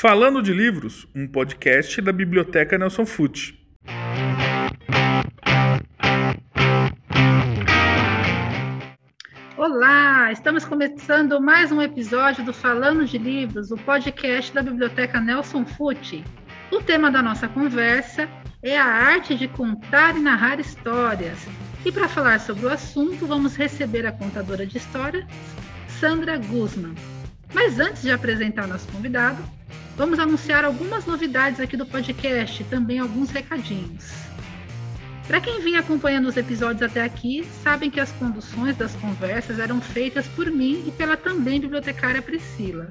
Falando de Livros, um podcast da Biblioteca Nelson Fute. Olá, estamos começando mais um episódio do Falando de Livros, o podcast da Biblioteca Nelson Fute. O tema da nossa conversa é a arte de contar e narrar histórias. E para falar sobre o assunto, vamos receber a contadora de histórias, Sandra Guzman. Mas antes de apresentar nosso convidado, Vamos anunciar algumas novidades aqui do podcast, também alguns recadinhos. Para quem vinha acompanhando os episódios até aqui, sabem que as conduções das conversas eram feitas por mim e pela também bibliotecária Priscila.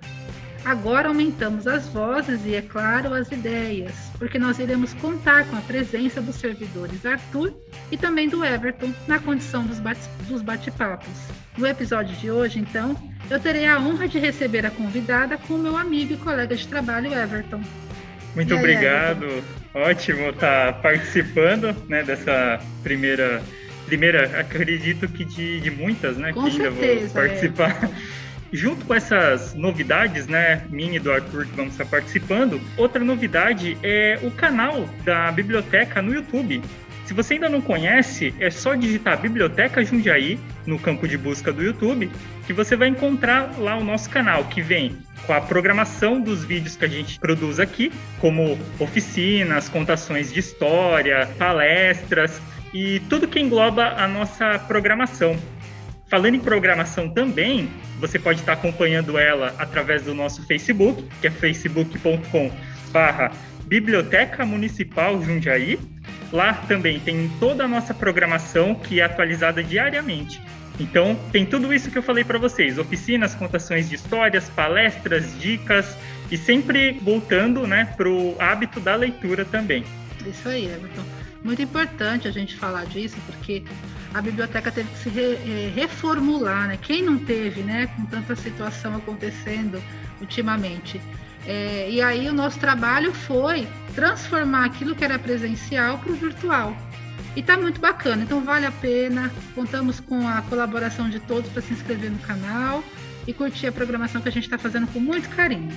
Agora aumentamos as vozes e, é claro, as ideias, porque nós iremos contar com a presença dos servidores Arthur e também do Everton na condição dos bate-papos. No episódio de hoje, então, eu terei a honra de receber a convidada com o meu amigo e colega de trabalho, Everton. Muito aí, obrigado. Everton? Ótimo estar tá participando né, dessa primeira primeira, acredito que de, de muitas, né? Com que certeza, ainda vou participar. É. Junto com essas novidades, né, minha e do Arthur que vamos estar participando, outra novidade é o canal da biblioteca no YouTube. Se você ainda não conhece, é só digitar Biblioteca Jundiaí no campo de busca do YouTube, que você vai encontrar lá o nosso canal, que vem com a programação dos vídeos que a gente produz aqui, como oficinas, contações de história, palestras e tudo que engloba a nossa programação. Falando em programação também, você pode estar acompanhando ela através do nosso Facebook, que é facebook.com barra Biblioteca Municipal Jundiaí. Lá também tem toda a nossa programação que é atualizada diariamente. Então, tem tudo isso que eu falei para vocês: oficinas, contações de histórias, palestras, dicas e sempre voltando né, para o hábito da leitura também. Isso aí, Everton. Muito importante a gente falar disso, porque a biblioteca teve que se re, é, reformular, né? Quem não teve, né, com tanta situação acontecendo ultimamente. É, e aí o nosso trabalho foi transformar aquilo que era presencial para o virtual. E está muito bacana, então vale a pena. Contamos com a colaboração de todos para se inscrever no canal e curtir a programação que a gente está fazendo com muito carinho.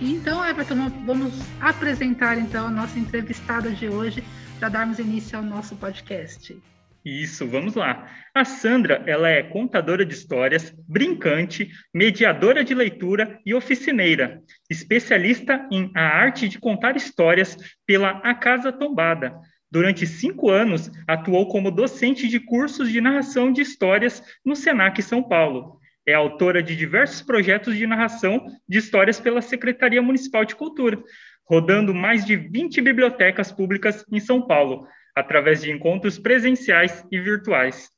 Então, Everton, vamos apresentar então a nossa entrevistada de hoje para darmos início ao nosso podcast. Isso, vamos lá. A Sandra, ela é contadora de histórias, brincante, mediadora de leitura e oficineira, especialista em a arte de contar histórias pela A Casa Tombada. Durante cinco anos, atuou como docente de cursos de narração de histórias no Senac São Paulo. É autora de diversos projetos de narração de histórias pela Secretaria Municipal de Cultura, rodando mais de 20 bibliotecas públicas em São Paulo, através de encontros presenciais e virtuais.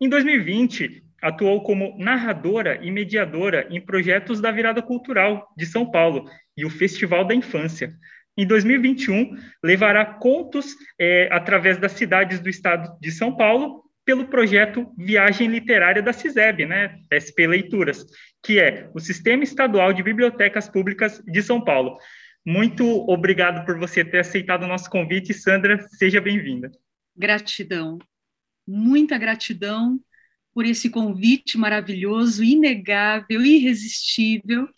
Em 2020, atuou como narradora e mediadora em projetos da Virada Cultural de São Paulo e o Festival da Infância. Em 2021, levará contos é, através das cidades do estado de São Paulo pelo projeto Viagem Literária da CISEB, né, SP Leituras, que é o Sistema Estadual de Bibliotecas Públicas de São Paulo. Muito obrigado por você ter aceitado o nosso convite. Sandra, seja bem-vinda. Gratidão, muita gratidão por esse convite maravilhoso, inegável, irresistível.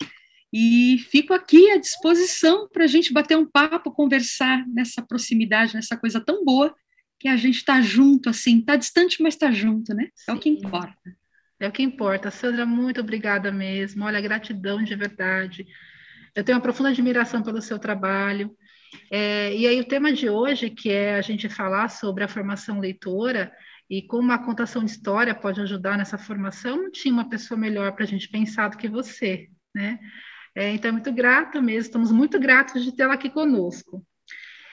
E fico aqui à disposição para a gente bater um papo, conversar nessa proximidade, nessa coisa tão boa que a gente está junto, assim, está distante, mas está junto, né? É Sim. o que importa. É o que importa. Sandra, muito obrigada mesmo. Olha, gratidão de verdade. Eu tenho uma profunda admiração pelo seu trabalho. É, e aí, o tema de hoje, que é a gente falar sobre a formação leitora e como a contação de história pode ajudar nessa formação, não tinha uma pessoa melhor para a gente pensar do que você, né? É, então, é muito grata mesmo, estamos muito gratos de tê-la aqui conosco.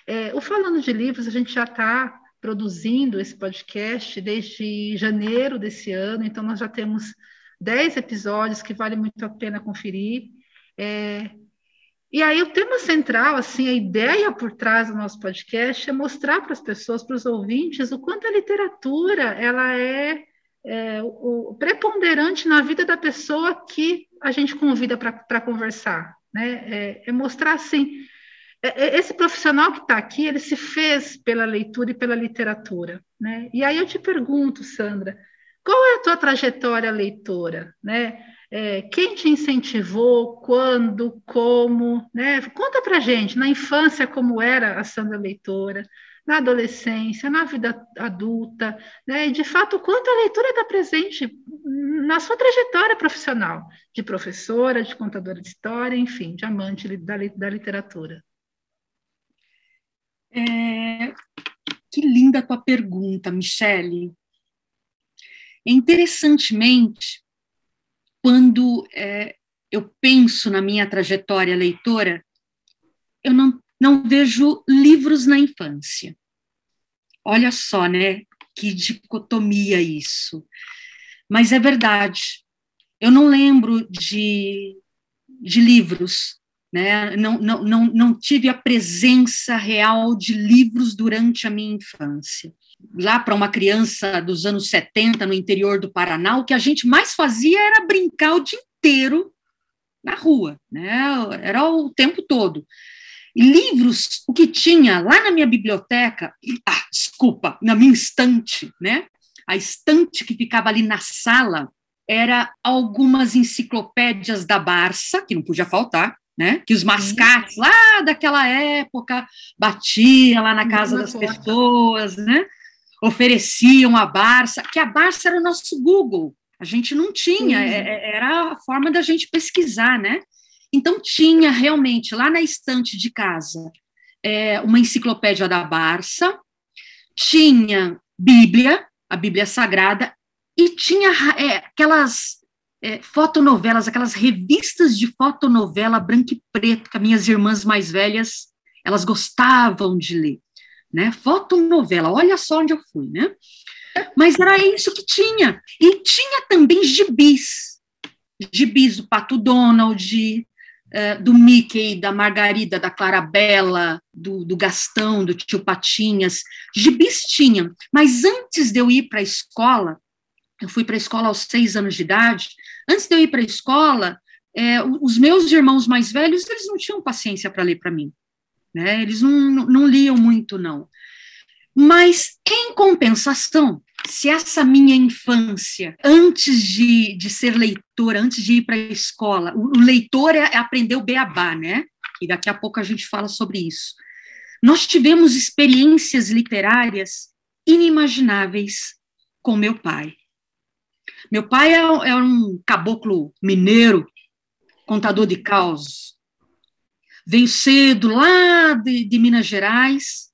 É, o Falando de Livros, a gente já está produzindo esse podcast desde janeiro desse ano, então nós já temos 10 episódios que vale muito a pena conferir. É, e aí o tema central, assim, a ideia por trás do nosso podcast é mostrar para as pessoas, para os ouvintes, o quanto a literatura ela é, é o, preponderante na vida da pessoa que a gente convida para conversar, né? É, é mostrar assim, é, é esse profissional que está aqui, ele se fez pela leitura e pela literatura, né? E aí eu te pergunto, Sandra, qual é a tua trajetória leitora, né? É, quem te incentivou, quando, como, né? Conta pra gente, na infância, como era a Sandra Leitora, na adolescência, na vida adulta, né? E de fato, quanto a leitura está presente na sua trajetória profissional, de professora, de contadora de história, enfim, de amante da, da literatura. É, que linda a tua pergunta, Michele. Interessantemente, quando é, eu penso na minha trajetória leitora, eu não, não vejo livros na infância. Olha só, né? Que dicotomia isso. Mas é verdade. Eu não lembro de, de livros, né? Não, não, não, não tive a presença real de livros durante a minha infância lá para uma criança dos anos 70 no interior do Paraná, o que a gente mais fazia era brincar o dia inteiro na rua, né? Era o tempo todo. E livros, o que tinha lá na minha biblioteca, ah, desculpa, na minha estante, né? A estante que ficava ali na sala era algumas enciclopédias da Barça, que não podia faltar, né? Que os mascates lá daquela época batiam lá na casa das pessoas, né? ofereciam a Barça, que a Barça era o nosso Google. A gente não tinha, é, é, era a forma da gente pesquisar, né? Então, tinha realmente lá na estante de casa é, uma enciclopédia da Barça, tinha Bíblia, a Bíblia Sagrada, e tinha é, aquelas é, fotonovelas, aquelas revistas de fotonovela branco e preto que as minhas irmãs mais velhas elas gostavam de ler né? Fotonovela, olha só onde eu fui, né? Mas era isso que tinha. E tinha também gibis. Gibis do Pato Donald, uh, do Mickey, da Margarida, da Clarabella, do, do Gastão, do Tio Patinhas. Gibis tinha. Mas antes de eu ir para a escola, eu fui para a escola aos seis anos de idade, antes de eu ir para a escola, é, os meus irmãos mais velhos, eles não tinham paciência para ler para mim né? Eles não, não liam muito, não. Mas, em compensação, se essa minha infância, antes de, de ser leitora, antes de ir para a escola, o, o leitor é, é aprender o beabá, né? E daqui a pouco a gente fala sobre isso. Nós tivemos experiências literárias inimagináveis com meu pai. Meu pai é, é um caboclo mineiro, contador de causos, veio cedo lá de, de Minas Gerais,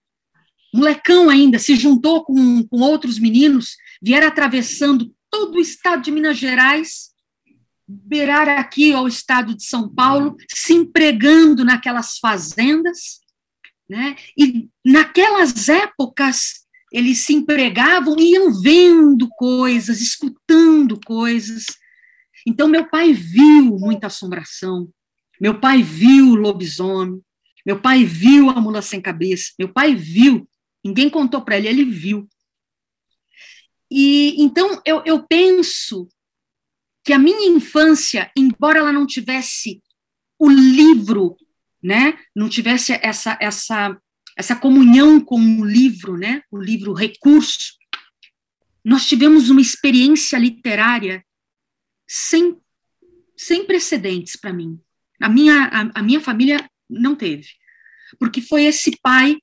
molecão ainda, se juntou com, com outros meninos, vieram atravessando todo o estado de Minas Gerais, beirar aqui ao estado de São Paulo, se empregando naquelas fazendas, né? E naquelas épocas eles se empregavam e iam vendo coisas, escutando coisas. Então meu pai viu muita assombração, meu pai viu o lobisomem, meu pai viu a mula sem cabeça, meu pai viu, ninguém contou para ele, ele viu. E então eu, eu penso que a minha infância, embora ela não tivesse o livro, né, não tivesse essa essa essa comunhão com o livro, né, o livro recurso, nós tivemos uma experiência literária sem sem precedentes para mim. A minha, a, a minha família não teve, porque foi esse pai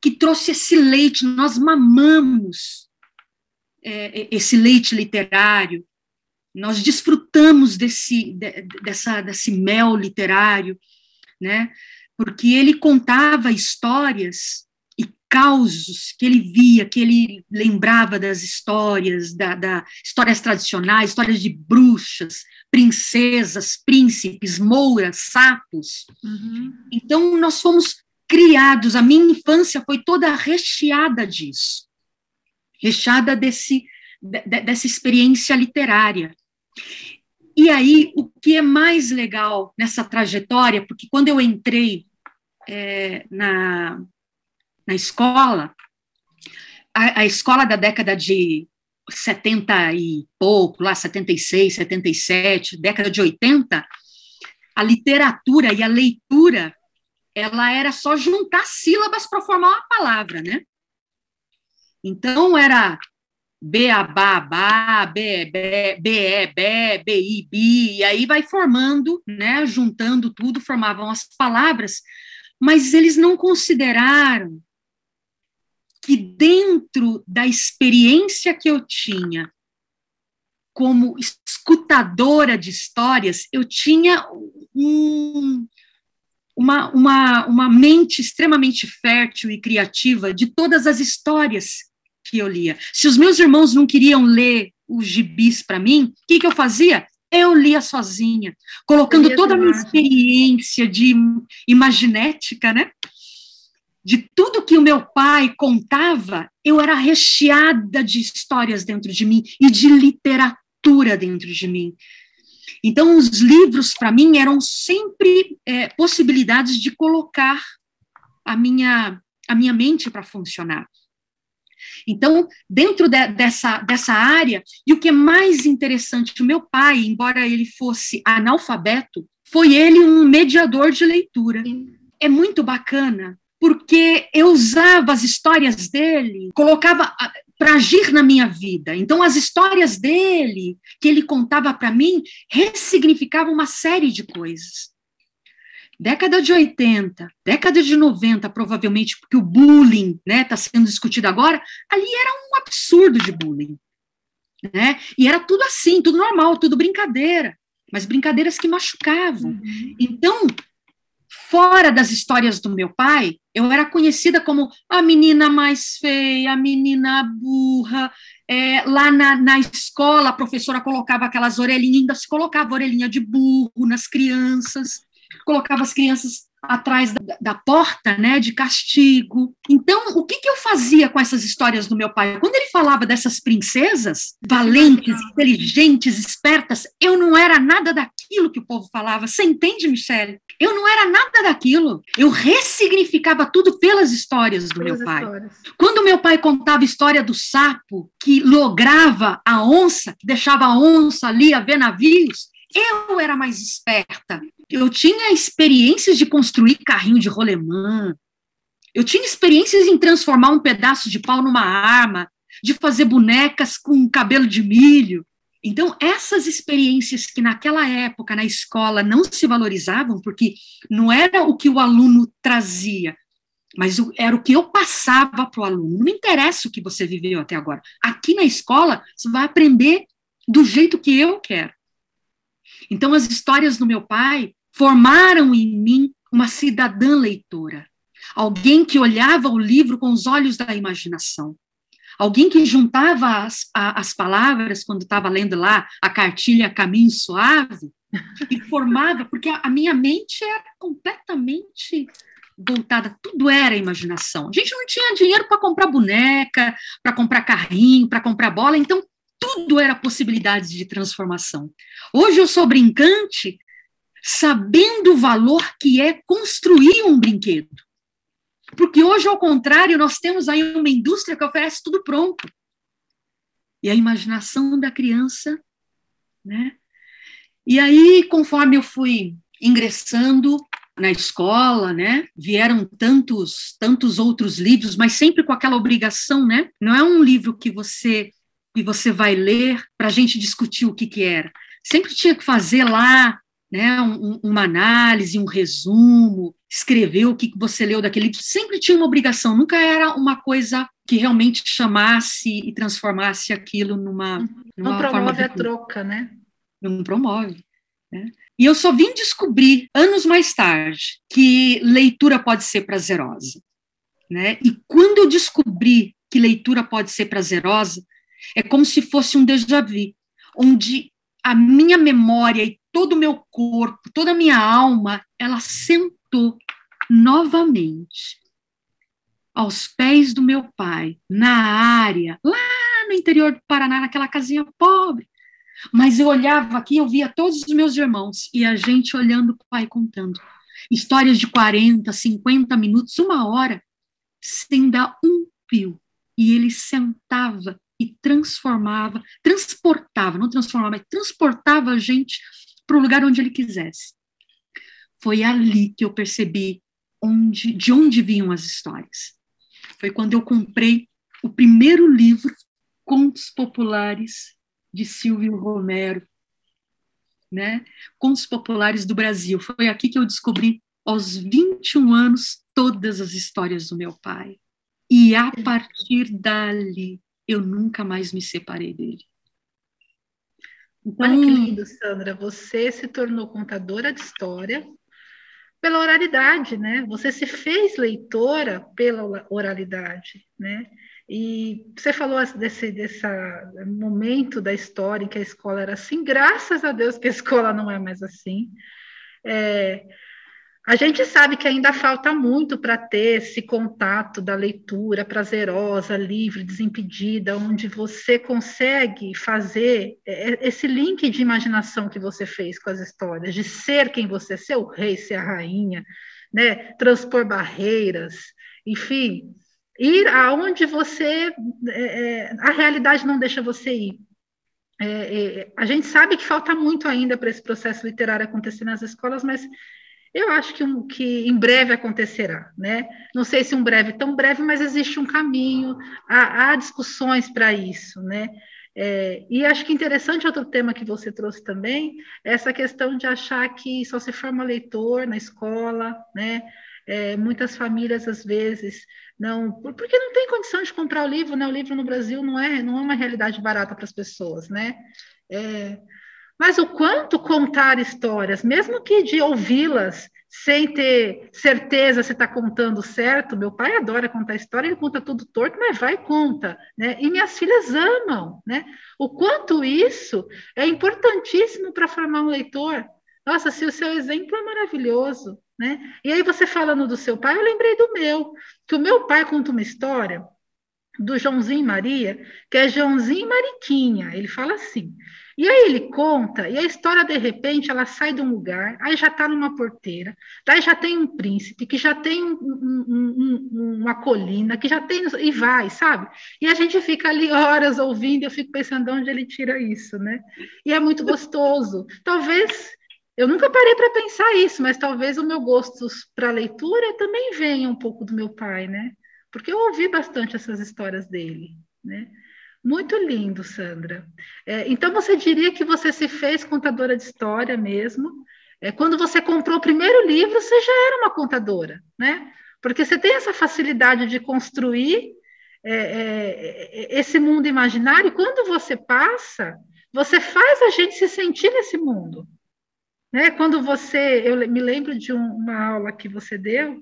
que trouxe esse leite, nós mamamos é, é, esse leite literário, nós desfrutamos desse, de, dessa, desse mel literário, né? Porque ele contava histórias e causos que ele via, que ele lembrava das histórias, da, da histórias tradicionais, histórias de bruxas, princesas, príncipes, mouras, sapos. Uhum. Então, nós fomos criados, a minha infância foi toda recheada disso, recheada desse, de, dessa experiência literária. E aí, o que é mais legal nessa trajetória, porque quando eu entrei é, na, na escola, a, a escola da década de 70 e pouco, lá 76, 77, década de 80, a literatura e a leitura, ela era só juntar sílabas para formar uma palavra, né? Então era Beabá, Be, Be, Be, Be, Bi, Bi, e aí vai formando, né, juntando tudo, formavam as palavras, mas eles não consideraram que dentro da experiência que eu tinha como escutadora de histórias, eu tinha um, uma, uma, uma mente extremamente fértil e criativa de todas as histórias que eu lia. Se os meus irmãos não queriam ler os gibis para mim, o que, que eu fazia? Eu lia sozinha, colocando toda a minha experiência de imaginética, né? De tudo que o meu pai contava, eu era recheada de histórias dentro de mim e de literatura dentro de mim. Então, os livros, para mim, eram sempre é, possibilidades de colocar a minha, a minha mente para funcionar. Então, dentro de, dessa, dessa área, e o que é mais interessante, o meu pai, embora ele fosse analfabeto, foi ele um mediador de leitura. É muito bacana, porque eu usava as histórias dele, colocava para agir na minha vida. Então, as histórias dele, que ele contava para mim, ressignificavam uma série de coisas. Década de 80, década de 90, provavelmente, porque o bullying está né, tá sendo discutido agora, ali era um absurdo de bullying. Né? E era tudo assim, tudo normal, tudo brincadeira, mas brincadeiras que machucavam. Uhum. Então, fora das histórias do meu pai, eu era conhecida como a menina mais feia, a menina burra. É, lá na, na escola, a professora colocava aquelas orelhinhas, ainda se colocava orelhinha de burro nas crianças colocava as crianças atrás da, da, porta, né, de castigo. Então, o que, que eu fazia com essas histórias do meu pai? Quando ele falava dessas princesas valentes, inteligentes, espertas, eu não era nada daquilo que o povo falava. Você entende, Michele? Eu não era nada daquilo. Eu ressignificava tudo pelas histórias do pelas meu pai. Histórias. Quando meu pai contava a história do sapo que lograva a onça, deixava a onça ali a ver navios, eu era mais esperta. Eu tinha experiências de construir carrinho de rolemã. Eu tinha experiências em transformar um pedaço de pau numa arma, de fazer bonecas com cabelo de milho. Então, essas experiências que naquela época na escola não se valorizavam, porque não era o que o aluno trazia, mas era o que eu passava para o aluno. Não interessa o que você viveu até agora. Aqui na escola, você vai aprender do jeito que eu quero. Então, as histórias do meu pai formaram em mim uma cidadã leitora, alguém que olhava o livro com os olhos da imaginação, alguém que juntava as, a, as palavras quando estava lendo lá a cartilha Caminho Suave e formava, porque a, a minha mente era completamente voltada, tudo era imaginação. A gente não tinha dinheiro para comprar boneca, para comprar carrinho, para comprar bola, então tudo era possibilidade de transformação. Hoje eu sou brincante, sabendo o valor que é construir um brinquedo. Porque hoje, ao contrário, nós temos aí uma indústria que oferece tudo pronto. E a imaginação da criança, né? E aí, conforme eu fui ingressando na escola, né? Vieram tantos, tantos outros livros, mas sempre com aquela obrigação, né? Não é um livro que você que você vai ler para a gente discutir o que que era. Sempre tinha que fazer lá né, um, uma análise, um resumo, escrever o que você leu daquele livro, sempre tinha uma obrigação, nunca era uma coisa que realmente chamasse e transformasse aquilo numa. numa não promove a troca, né? Não promove. Né? E eu só vim descobrir, anos mais tarde, que leitura pode ser prazerosa. Né? E quando eu descobri que leitura pode ser prazerosa, é como se fosse um déjà vu, onde a minha memória e todo o meu corpo, toda a minha alma, ela sentou novamente aos pés do meu pai, na área, lá no interior do Paraná, naquela casinha pobre. Mas eu olhava aqui, eu via todos os meus irmãos e a gente olhando o pai contando histórias de 40, 50 minutos, uma hora, sem dar um pio. E ele sentava e transformava, transportava, não transformava, mas transportava a gente para o lugar onde ele quisesse. Foi ali que eu percebi onde, de onde vinham as histórias. Foi quando eu comprei o primeiro livro Contos Populares de Silvio Romero, né? Contos Populares do Brasil. Foi aqui que eu descobri, aos 21 anos, todas as histórias do meu pai. E a partir dali, eu nunca mais me separei dele. Então, Olha que lindo, Sandra. Você se tornou contadora de história pela oralidade, né? Você se fez leitora pela oralidade, né? E você falou desse, desse momento da história em que a escola era assim, graças a Deus que a escola não é mais assim. É, a gente sabe que ainda falta muito para ter esse contato da leitura prazerosa, livre, desimpedida, onde você consegue fazer é, é, esse link de imaginação que você fez com as histórias, de ser quem você é, ser o rei, ser a rainha, né? transpor barreiras, enfim, ir aonde você. É, a realidade não deixa você ir. É, é, a gente sabe que falta muito ainda para esse processo literário acontecer nas escolas, mas eu acho que, um, que em breve acontecerá, né? Não sei se um breve tão breve, mas existe um caminho, há, há discussões para isso, né? É, e acho que interessante outro tema que você trouxe também, é essa questão de achar que só se forma leitor na escola, né? É, muitas famílias às vezes não, porque não tem condição de comprar o livro, né? O livro no Brasil não é, não é uma realidade barata para as pessoas, né? É, mas o quanto contar histórias, mesmo que de ouvi-las sem ter certeza se está contando certo, meu pai adora contar história, ele conta tudo torto, mas vai e conta, né? E minhas filhas amam, né? O quanto isso é importantíssimo para formar um leitor. Nossa, se o seu exemplo é maravilhoso, né? E aí você falando do seu pai, eu lembrei do meu, que o meu pai conta uma história do Joãozinho e Maria, que é Joãozinho e Mariquinha. Ele fala assim: e aí ele conta, e a história, de repente, ela sai de um lugar, aí já está numa porteira, daí já tem um príncipe, que já tem um, um, um, uma colina, que já tem, e vai, sabe? E a gente fica ali horas ouvindo, eu fico pensando de onde ele tira isso, né? E é muito gostoso. Talvez, eu nunca parei para pensar isso, mas talvez o meu gosto para leitura também venha um pouco do meu pai, né? Porque eu ouvi bastante essas histórias dele, né? Muito lindo, Sandra. É, então, você diria que você se fez contadora de história mesmo? É, quando você comprou o primeiro livro, você já era uma contadora, né? Porque você tem essa facilidade de construir é, é, é esse mundo imaginário, quando você passa, você faz a gente se sentir nesse mundo. Né? Quando você, eu me lembro de um, uma aula que você deu,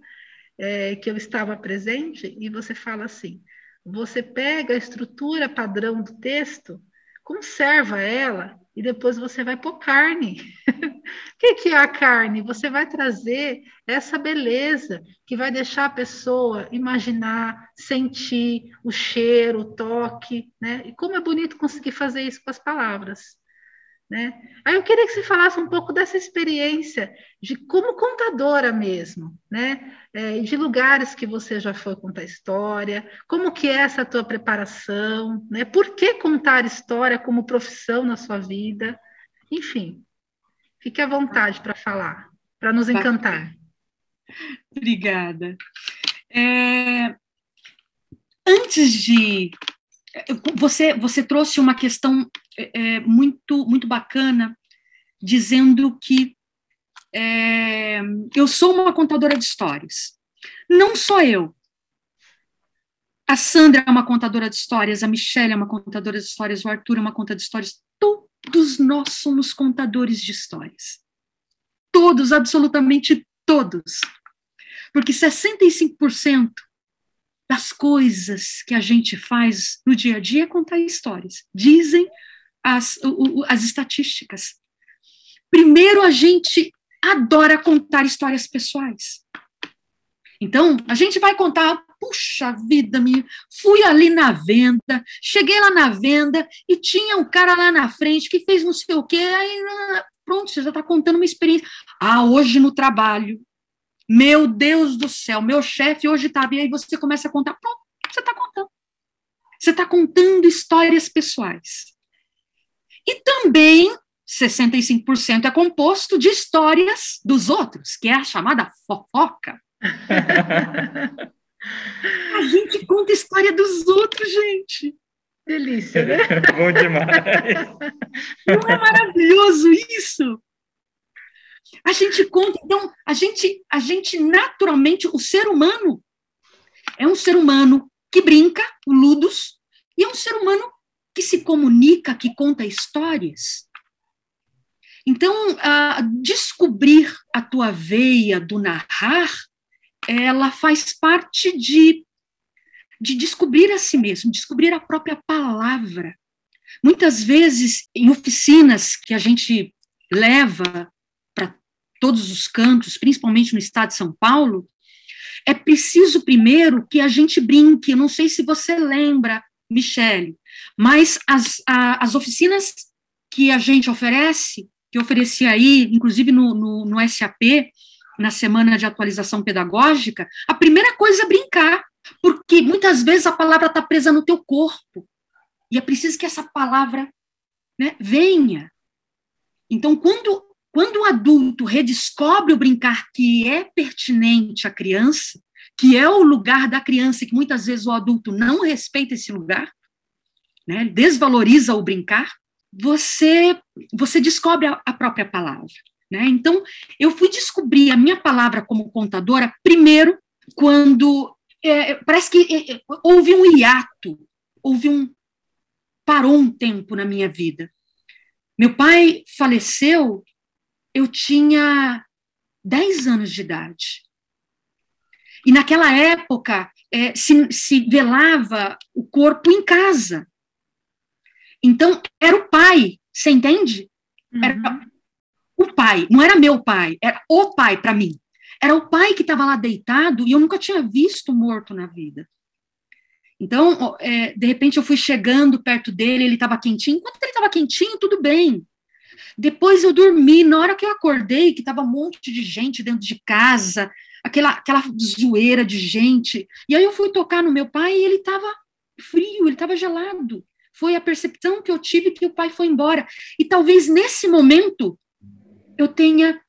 é, que eu estava presente, e você fala assim: você pega a estrutura padrão do texto, conserva ela e depois você vai pôr carne. o que, é a carne? Você vai trazer essa beleza que vai deixar a pessoa imaginar, sentir o cheiro, o toque, né? E como é bonito conseguir fazer isso com as palavras. Né? Aí eu queria que você falasse um pouco dessa experiência de como contadora mesmo, né? É, de lugares que você já foi contar história, como que é essa tua preparação, né? Por que contar história como profissão na sua vida? Enfim, fique à vontade para falar, para nos encantar. Obrigada. É, antes de você, você trouxe uma questão é, é, muito, muito bacana, dizendo que é, eu sou uma contadora de histórias. Não só eu. A Sandra é uma contadora de histórias, a Michelle é uma contadora de histórias, o Arthur é uma contadora de histórias. Todos nós somos contadores de histórias. Todos, absolutamente todos. Porque 65% das coisas que a gente faz no dia a dia é contar histórias. Dizem as, as estatísticas. Primeiro, a gente adora contar histórias pessoais. Então, a gente vai contar, puxa vida, minha, fui ali na venda, cheguei lá na venda e tinha um cara lá na frente que fez não sei o quê, aí pronto, você já está contando uma experiência. Ah, hoje no trabalho, meu Deus do céu, meu chefe hoje estava, e aí você começa a contar, pronto, você está contando. Você está contando histórias pessoais. E também 65% é composto de histórias dos outros, que é a chamada fofoca. a gente conta história dos outros, gente. Delícia, né? Bom demais. Não é maravilhoso isso? A gente conta, então, a gente, a gente naturalmente, o ser humano é um ser humano que brinca, o Ludus, e é um ser humano que se comunica, que conta histórias. Então, descobrir a tua veia do narrar, ela faz parte de, de descobrir a si mesmo, descobrir a própria palavra. Muitas vezes, em oficinas que a gente leva todos os cantos, principalmente no estado de São Paulo, é preciso primeiro que a gente brinque. Eu não sei se você lembra, Michele, mas as, a, as oficinas que a gente oferece, que eu ofereci aí, inclusive no, no, no SAP, na semana de atualização pedagógica, a primeira coisa é brincar, porque muitas vezes a palavra está presa no teu corpo, e é preciso que essa palavra né, venha. Então, quando, quando o adulto redescobre o brincar que é pertinente à criança, que é o lugar da criança, que muitas vezes o adulto não respeita esse lugar, né, desvaloriza o brincar, você, você descobre a, a própria palavra. Né? Então, eu fui descobrir a minha palavra como contadora primeiro quando é, parece que é, é, houve um hiato, houve um parou um tempo na minha vida. Meu pai faleceu, eu tinha 10 anos de idade. E naquela época é, se, se velava o corpo em casa. Então, era o pai, você entende? Uhum. Era o pai, não era meu pai, era o pai para mim. Era o pai que estava lá deitado e eu nunca tinha visto morto na vida. Então, é, de repente, eu fui chegando perto dele, ele estava quentinho. Enquanto ele estava quentinho, tudo bem. Depois eu dormi. Na hora que eu acordei, que estava um monte de gente dentro de casa, aquela, aquela zoeira de gente. E aí eu fui tocar no meu pai e ele estava frio, ele estava gelado. Foi a percepção que eu tive que o pai foi embora. E talvez nesse momento eu tenha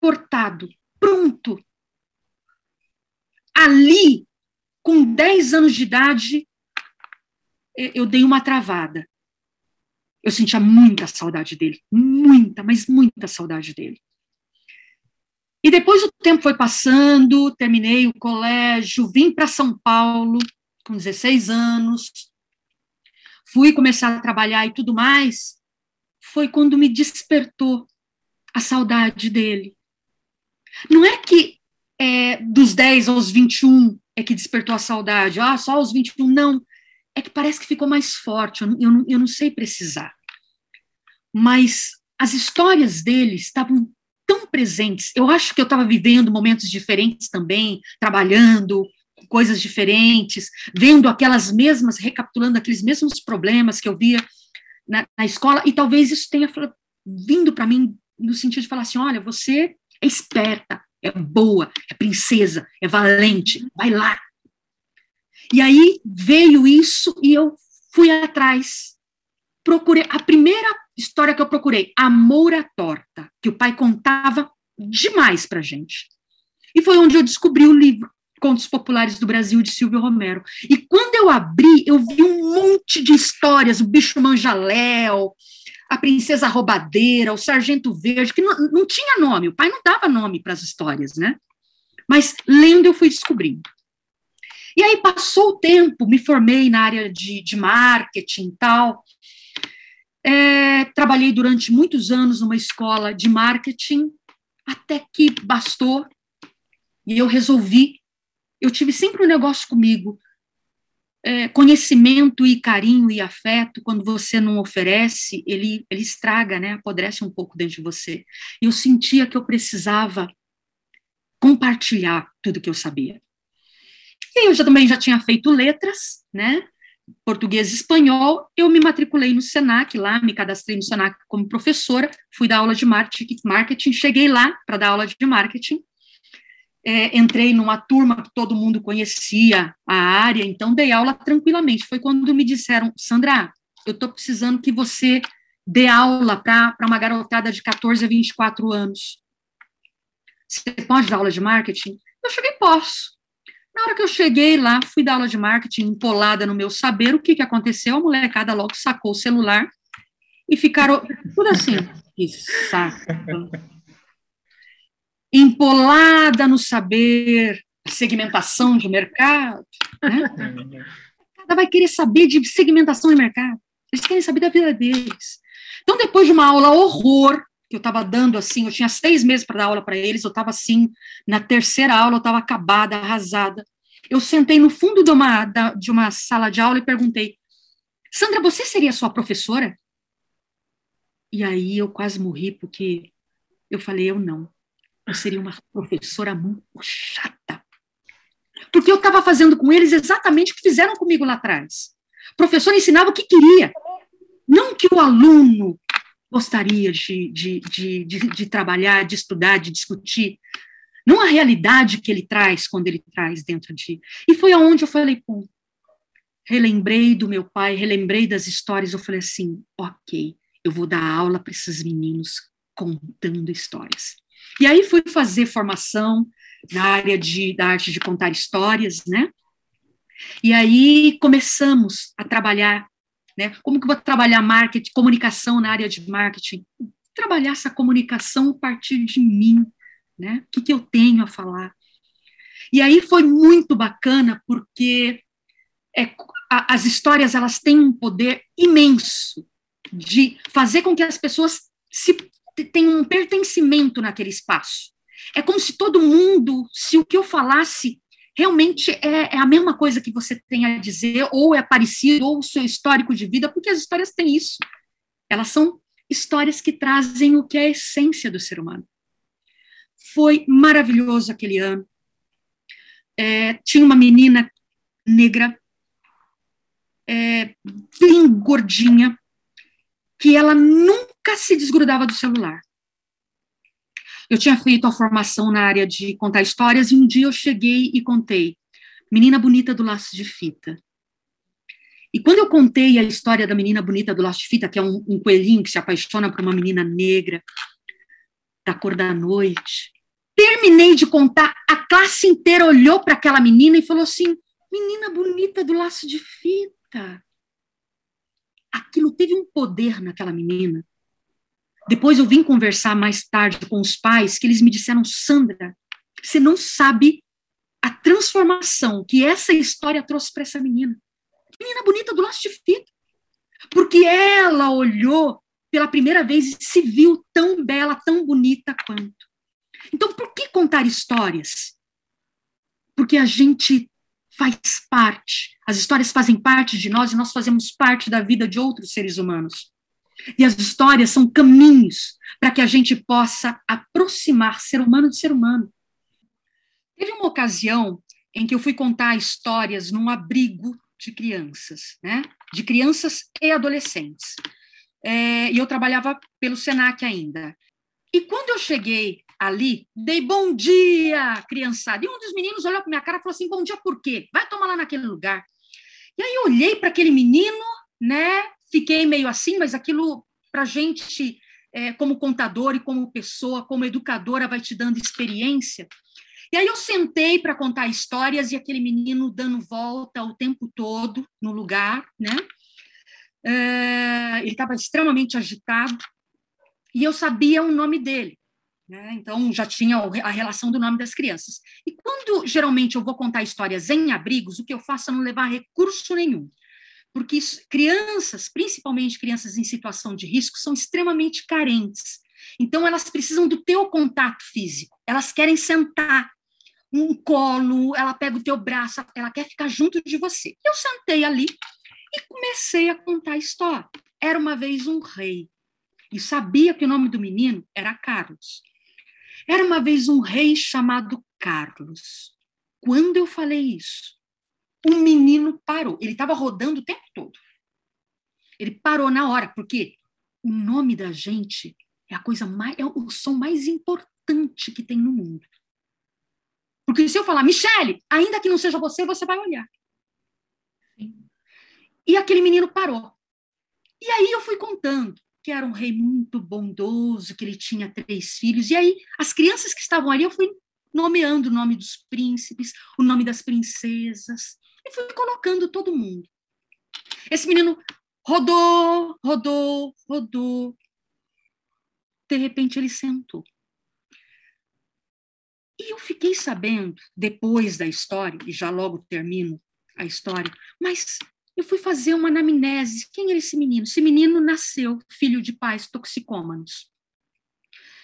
cortado, pronto. Ali, com 10 anos de idade, eu dei uma travada. Eu sentia muita saudade dele, muita, mas muita saudade dele. E depois o tempo foi passando, terminei o colégio, vim para São Paulo com 16 anos, fui começar a trabalhar e tudo mais, foi quando me despertou a saudade dele. Não é que é, dos 10 aos 21 é que despertou a saudade, ah, só aos 21, não. É que parece que ficou mais forte, eu não, eu não, eu não sei precisar. Mas as histórias dele estavam tão presentes. Eu acho que eu estava vivendo momentos diferentes também, trabalhando, coisas diferentes, vendo aquelas mesmas, recapitulando aqueles mesmos problemas que eu via na, na escola, e talvez isso tenha vindo para mim no sentido de falar assim: olha, você é esperta, é boa, é princesa, é valente, vai lá. E aí veio isso e eu fui atrás. Procurei a primeira história que eu procurei, Amor à Torta, que o pai contava demais para gente. E foi onde eu descobri o livro. Contos Populares do Brasil, de Silvio Romero. E quando eu abri, eu vi um monte de histórias, o bicho manjaléu, a princesa roubadeira, o sargento verde, que não, não tinha nome, o pai não dava nome para as histórias, né? Mas lendo eu fui descobrindo. E aí passou o tempo, me formei na área de, de marketing e tal. É, trabalhei durante muitos anos numa escola de marketing, até que bastou e eu resolvi eu tive sempre um negócio comigo. É, conhecimento e carinho e afeto, quando você não oferece, ele, ele estraga, né? Apodrece um pouco dentro de você. E eu sentia que eu precisava compartilhar tudo que eu sabia. E eu já, também já tinha feito letras, né? Português e espanhol. Eu me matriculei no Senac lá, me cadastrei no Senac como professora, fui dar aula de marketing, cheguei lá para dar aula de marketing é, entrei numa turma que todo mundo conhecia a área, então dei aula tranquilamente. Foi quando me disseram, Sandra, eu estou precisando que você dê aula para uma garotada de 14 a 24 anos. Você pode dar aula de marketing? Eu cheguei, posso. Na hora que eu cheguei lá, fui dar aula de marketing empolada no meu saber, o que, que aconteceu? A molecada logo sacou o celular e ficaram tudo assim. Que saco. Empolada no saber, segmentação de mercado. Né? Vai querer saber de segmentação de mercado. Eles querem saber da vida deles. Então, depois de uma aula horror, que eu estava dando assim, eu tinha seis meses para dar aula para eles, eu estava assim, na terceira aula, eu estava acabada, arrasada. Eu sentei no fundo de uma, de uma sala de aula e perguntei: Sandra, você seria sua professora? E aí eu quase morri, porque eu falei: eu não. Eu seria uma professora muito chata. Porque eu estava fazendo com eles exatamente o que fizeram comigo lá atrás. O professor ensinava o que queria, não que o aluno gostaria de, de, de, de, de trabalhar, de estudar, de discutir. Não a realidade que ele traz quando ele traz dentro de. E foi aonde eu falei, pô, relembrei do meu pai, relembrei das histórias, eu falei assim, ok, eu vou dar aula para esses meninos contando histórias. E aí fui fazer formação na área de, da arte de contar histórias, né? E aí começamos a trabalhar, né? Como que eu vou trabalhar marketing, comunicação na área de marketing? Trabalhar essa comunicação a partir de mim, né? O que, que eu tenho a falar? E aí foi muito bacana porque é, a, as histórias elas têm um poder imenso de fazer com que as pessoas se tenham um pertencimento naquele espaço. É como se todo mundo, se o que eu falasse realmente é, é, a mesma coisa que você tem a dizer, ou é parecido, ou o seu histórico de vida, porque as histórias têm isso. Elas são histórias que trazem o que é a essência do ser humano. Foi maravilhoso aquele ano. É, tinha uma menina negra, é, bem gordinha, que ela nunca se desgrudava do celular. Eu tinha feito a formação na área de contar histórias e um dia eu cheguei e contei Menina Bonita do Laço de Fita. E quando eu contei a história da menina bonita do laço de fita, que é um, um coelhinho que se apaixona por uma menina negra, da cor da noite, terminei de contar, a classe inteira olhou para aquela menina e falou assim: menina bonita do laço de fita. Aquilo teve um poder naquela menina. Depois eu vim conversar mais tarde com os pais, que eles me disseram: Sandra, você não sabe a transformação que essa história trouxe para essa menina. Menina bonita do laço de fita. Porque ela olhou pela primeira vez e se viu tão bela, tão bonita quanto. Então, por que contar histórias? Porque a gente faz parte, as histórias fazem parte de nós e nós fazemos parte da vida de outros seres humanos. E as histórias são caminhos para que a gente possa aproximar ser humano de ser humano. Teve uma ocasião em que eu fui contar histórias num abrigo de crianças, né? De crianças e adolescentes. É, e eu trabalhava pelo Senac ainda. E quando eu cheguei ali, dei bom dia, criançada. E um dos meninos olhou para minha cara e falou assim: bom dia por quê? Vai tomar lá naquele lugar. E aí eu olhei para aquele menino, né? Fiquei meio assim, mas aquilo para gente, é, como contador e como pessoa, como educadora, vai te dando experiência. E aí eu sentei para contar histórias e aquele menino dando volta o tempo todo no lugar, né? É, ele estava extremamente agitado e eu sabia o nome dele. Né? Então, já tinha a relação do nome das crianças. E quando geralmente eu vou contar histórias em abrigos, o que eu faço é não levar recurso nenhum. Porque isso, crianças, principalmente crianças em situação de risco, são extremamente carentes. Então, elas precisam do teu contato físico. Elas querem sentar, um colo, ela pega o teu braço, ela quer ficar junto de você. Eu sentei ali e comecei a contar a história. Era uma vez um rei e sabia que o nome do menino era Carlos. Era uma vez um rei chamado Carlos. Quando eu falei isso, o menino parou. Ele estava rodando o tempo todo. Ele parou na hora, porque o nome da gente é a coisa mais, é o som mais importante que tem no mundo. Porque se eu falar, Michele, ainda que não seja você, você vai olhar. E aquele menino parou. E aí eu fui contando que era um rei muito bondoso, que ele tinha três filhos. E aí, as crianças que estavam ali, eu fui nomeando o nome dos príncipes, o nome das princesas, e fui colocando todo mundo. Esse menino rodou, rodou, rodou. De repente ele sentou. E eu fiquei sabendo, depois da história, e já logo termino a história, mas eu fui fazer uma anamnese. Quem era esse menino? Esse menino nasceu filho de pais toxicômanos.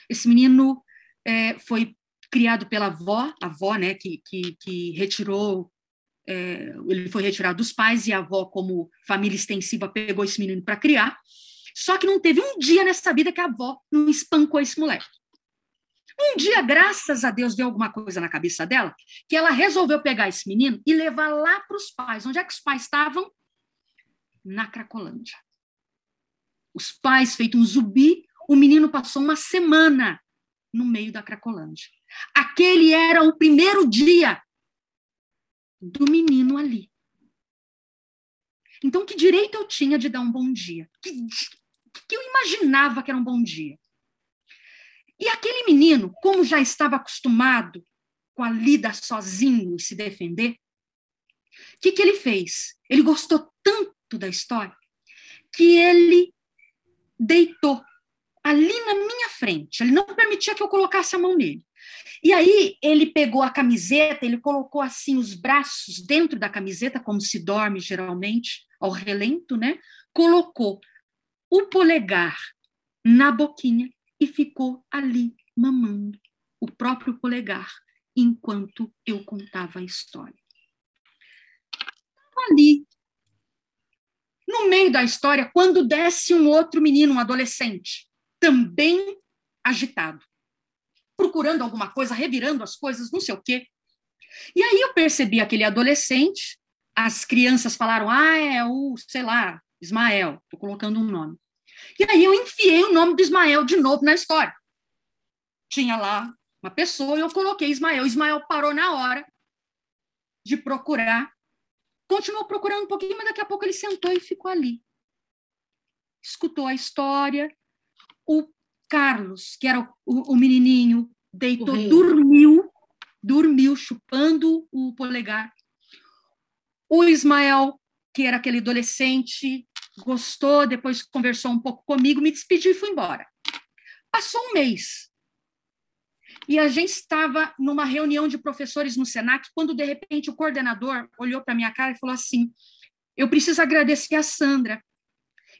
Esse menino é, foi criado pela avó, a avó, né, que, que, que retirou, é, ele foi retirado dos pais e a avó, como família extensiva, pegou esse menino para criar. Só que não teve um dia nessa vida que a avó não espancou esse moleque. Um dia, graças a Deus, veio alguma coisa na cabeça dela, que ela resolveu pegar esse menino e levar lá para os pais. Onde é que os pais estavam? Na Cracolândia. Os pais, feito um zumbi, o menino passou uma semana no meio da Cracolândia. Aquele era o primeiro dia do menino ali. Então, que direito eu tinha de dar um bom dia? Que, que eu imaginava que era um bom dia? E aquele menino, como já estava acostumado com a lida sozinho e se defender, o que, que ele fez? Ele gostou tanto da história que ele deitou ali na minha frente. Ele não permitia que eu colocasse a mão nele. E aí ele pegou a camiseta, ele colocou assim os braços dentro da camiseta, como se dorme geralmente, ao relento, né? Colocou o polegar na boquinha e ficou ali mamando o próprio polegar enquanto eu contava a história. Ali, no meio da história, quando desce um outro menino, um adolescente, também agitado, procurando alguma coisa, revirando as coisas, não sei o quê. E aí eu percebi aquele adolescente, as crianças falaram, ah, é o, sei lá, Ismael, estou colocando um nome. E aí eu enfiei o nome do Ismael de novo na história. Tinha lá uma pessoa e eu coloquei Ismael. Ismael parou na hora de procurar. Continuou procurando um pouquinho, mas daqui a pouco ele sentou e ficou ali. Escutou a história. O Carlos, que era o, o menininho, deitou, dormiu, dormiu chupando o polegar. O Ismael, que era aquele adolescente gostou, depois conversou um pouco comigo, me despediu e fui embora. Passou um mês. E a gente estava numa reunião de professores no Senac, quando de repente o coordenador olhou para minha cara e falou assim: Eu preciso agradecer a Sandra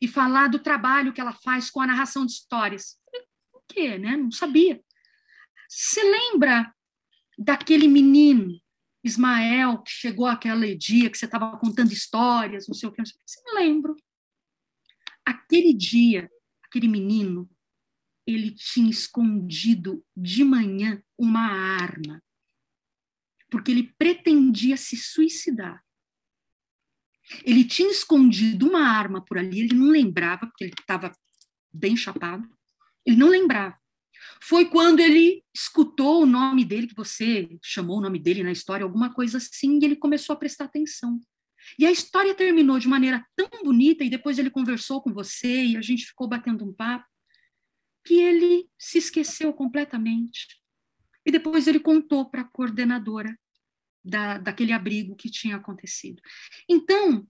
e falar do trabalho que ela faz com a narração de histórias. O quê, né? Não sabia. Você lembra daquele menino, Ismael, que chegou aquele dia que você estava contando histórias, não sei o que? Você lembro. Aquele dia, aquele menino, ele tinha escondido de manhã uma arma, porque ele pretendia se suicidar. Ele tinha escondido uma arma por ali, ele não lembrava, porque ele estava bem chapado, ele não lembrava. Foi quando ele escutou o nome dele, que você chamou o nome dele na história, alguma coisa assim, e ele começou a prestar atenção. E a história terminou de maneira tão bonita, e depois ele conversou com você, e a gente ficou batendo um papo, que ele se esqueceu completamente. E depois ele contou para a coordenadora da, daquele abrigo que tinha acontecido. Então,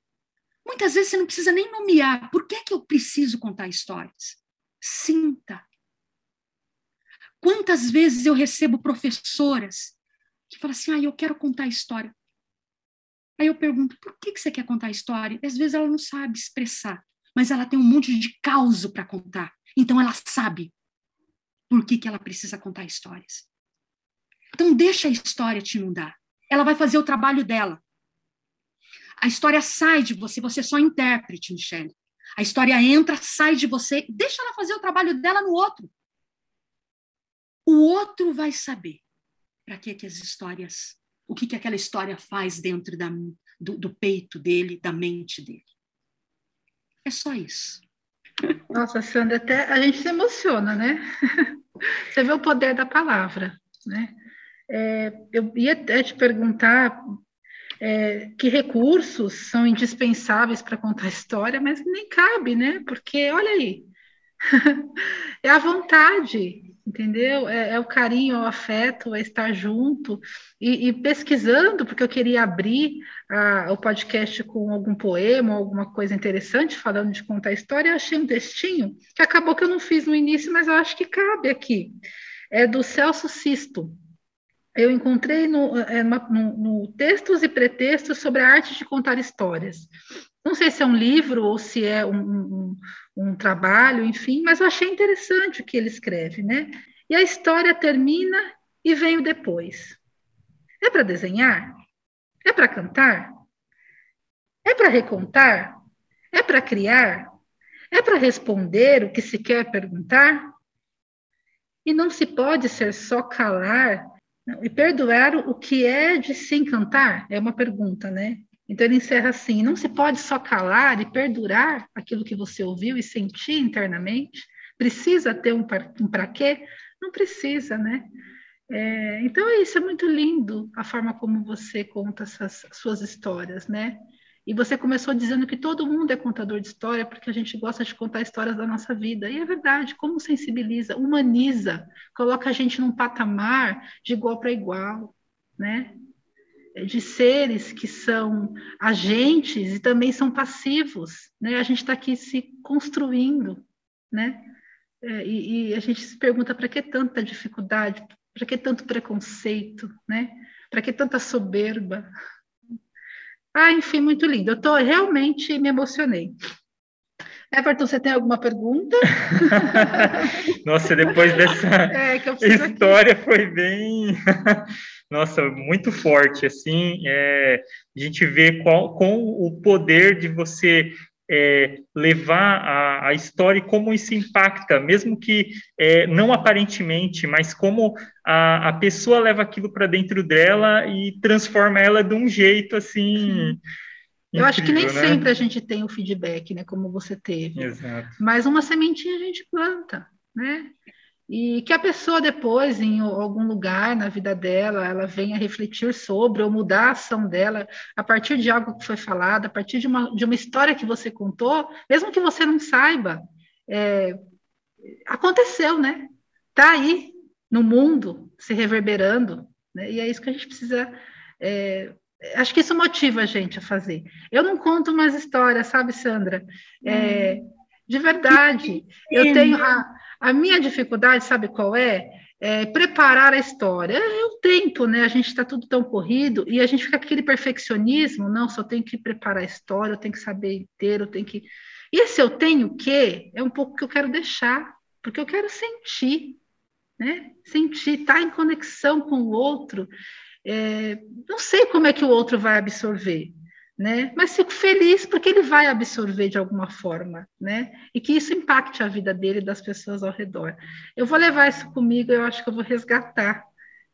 muitas vezes você não precisa nem nomear. Por que, é que eu preciso contar histórias? Sinta. Quantas vezes eu recebo professoras que falam assim: ah, eu quero contar história. Aí eu pergunto, por que, que você quer contar história? E às vezes ela não sabe expressar, mas ela tem um monte de causa para contar. Então ela sabe por que, que ela precisa contar histórias. Então deixa a história te inundar. Ela vai fazer o trabalho dela. A história sai de você, você é só intérprete, Michelle. A história entra, sai de você, deixa ela fazer o trabalho dela no outro. O outro vai saber para que, que as histórias o que, que aquela história faz dentro da, do, do peito dele, da mente dele. É só isso. Nossa, Sandra, até a gente se emociona, né? Você vê o poder da palavra, né? É, eu ia até te perguntar é, que recursos são indispensáveis para contar a história, mas nem cabe, né? Porque, olha aí, é a vontade, entendeu? É, é, o carinho, é o afeto, é estar junto e, e pesquisando, porque eu queria abrir a, o podcast com algum poema, alguma coisa interessante, falando de contar história, eu achei um textinho que acabou que eu não fiz no início, mas eu acho que cabe aqui. É do Celso Sisto. Eu encontrei no, é, no, no Textos e Pretextos sobre a arte de contar histórias. Não sei se é um livro ou se é um, um, um trabalho, enfim, mas eu achei interessante o que ele escreve, né? E a história termina e vem o depois. É para desenhar? É para cantar? É para recontar? É para criar? É para responder o que se quer perguntar? E não se pode ser só calar e perdoar o que é de se encantar? É uma pergunta, né? Então ele encerra assim: não se pode só calar e perdurar aquilo que você ouviu e sentir internamente. Precisa ter um para quê? Não precisa, né? É, então é isso, é muito lindo a forma como você conta essas suas histórias, né? E você começou dizendo que todo mundo é contador de história porque a gente gosta de contar histórias da nossa vida. E é verdade, como sensibiliza, humaniza, coloca a gente num patamar de igual para igual, né? de seres que são agentes e também são passivos, né? A gente está aqui se construindo, né? É, e, e, a gente se pergunta para que tanta dificuldade, para que tanto preconceito, né? Para que tanta soberba? Ah, enfim, muito lindo. Eu tô realmente me emocionei. Everton, você tem alguma pergunta? Nossa, depois dessa é, história aqui. foi bem nossa, muito forte, assim, é, a gente vê qual, com o poder de você é, levar a, a, história e como isso impacta, mesmo que é, não aparentemente, mas como a, a pessoa leva aquilo para dentro dela e transforma ela de um jeito assim. Eu acho que nem né? sempre a gente tem o feedback, né, como você teve. Exato. Mas uma sementinha a gente planta, né? E que a pessoa depois, em algum lugar na vida dela, ela venha refletir sobre ou mudar a ação dela a partir de algo que foi falado, a partir de uma, de uma história que você contou, mesmo que você não saiba, é, aconteceu, né? Está aí no mundo se reverberando, né? e é isso que a gente precisa. É, acho que isso motiva a gente a fazer. Eu não conto mais histórias, sabe, Sandra? É, hum. De verdade, eu tenho a, a minha dificuldade, sabe qual é? é preparar a história. É, o tempo, né? A gente está tudo tão corrido e a gente fica aquele perfeccionismo, não, só tenho que preparar a história, eu tenho que saber inteiro, eu tenho que. E esse eu tenho o quê? É um pouco que eu quero deixar, porque eu quero sentir, né? Sentir, estar tá em conexão com o outro. É, não sei como é que o outro vai absorver, né? Mas fico feliz porque ele vai absorver de alguma forma, né? E que isso impacte a vida dele e das pessoas ao redor. Eu vou levar isso comigo, eu acho que eu vou resgatar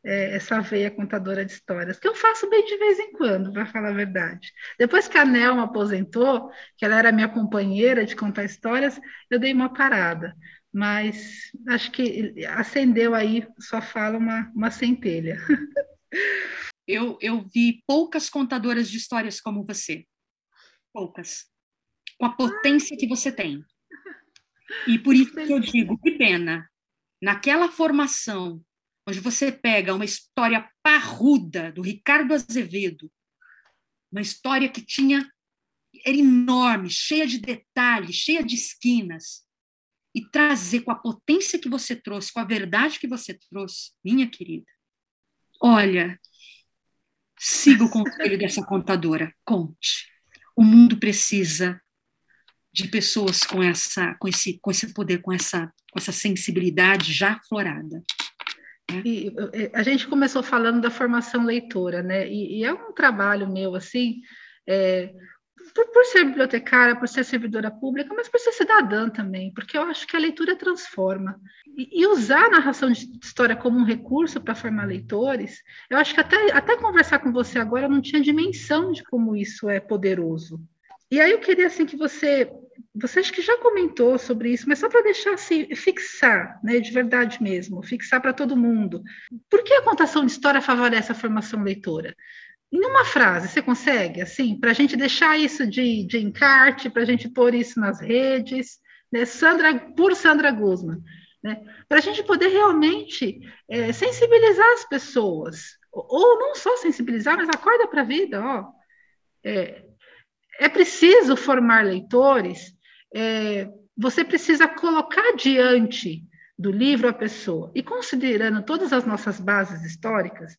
é, essa veia contadora de histórias, que eu faço bem de vez em quando, para falar a verdade. Depois que a Nelma aposentou, que ela era minha companheira de contar histórias, eu dei uma parada. Mas acho que acendeu aí, só fala uma, uma centelha. eu, eu vi poucas contadoras de histórias como você. Poucas. Com a potência que você tem. E por isso que eu digo, que pena. Naquela formação, onde você pega uma história parruda do Ricardo Azevedo, uma história que tinha era enorme, cheia de detalhes, cheia de esquinas, e trazer com a potência que você trouxe, com a verdade que você trouxe, minha querida. Olha, Siga o conselho dessa contadora. Conte. O mundo precisa de pessoas com essa, com esse, com esse poder, com essa, com essa sensibilidade já aflorada. Né? E, a gente começou falando da formação leitora, né? E, e é um trabalho meu assim. É, por, por, ser bibliotecária, por ser servidora pública, mas por ser cidadã também, porque eu acho que a leitura transforma. E, e usar a narração de história como um recurso para formar leitores, eu acho que até, até conversar com você agora não tinha dimensão de como isso é poderoso. E aí eu queria assim que você, você acho que já comentou sobre isso, mas só para deixar assim, fixar, né, de verdade mesmo, fixar para todo mundo. Por que a contação de história favorece a formação leitora? Em uma frase, você consegue, assim, para a gente deixar isso de, de encarte, para a gente pôr isso nas redes, né? Sandra, por Sandra Guzman. né? Para a gente poder realmente é, sensibilizar as pessoas, ou não só sensibilizar, mas acorda para a vida, ó. É, é preciso formar leitores, é, você precisa colocar diante do livro a pessoa, e considerando todas as nossas bases históricas,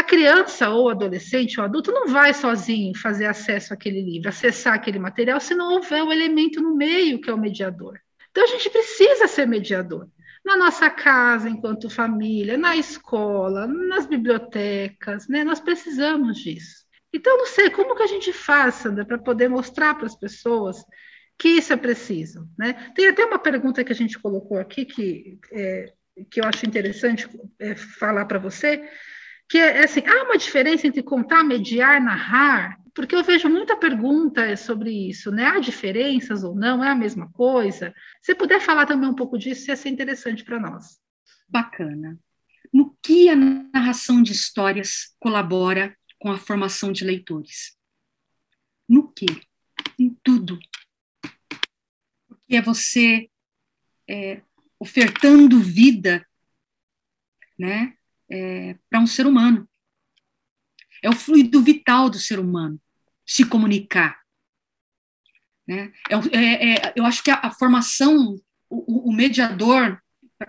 a criança ou adolescente ou adulto não vai sozinho fazer acesso àquele livro, acessar aquele material, se não houver o elemento no meio que é o mediador. Então a gente precisa ser mediador. Na nossa casa, enquanto família, na escola, nas bibliotecas, né? Nós precisamos disso. Então, não sei como que a gente faz, Sandra, para poder mostrar para as pessoas que isso é preciso. Né? Tem até uma pergunta que a gente colocou aqui que, é, que eu acho interessante é, falar para você, que é, é assim, há uma diferença entre contar, mediar, narrar? Porque eu vejo muita pergunta sobre isso, né? Há diferenças ou não? É a mesma coisa? Se puder falar também um pouco disso, ia ser interessante para nós. Bacana. No que a narração de histórias colabora com a formação de leitores? No que? Em tudo. Porque é você é, ofertando vida, né? É, para um ser humano. É o fluido vital do ser humano se comunicar. Né? É, é, é eu acho que a, a formação, o, o mediador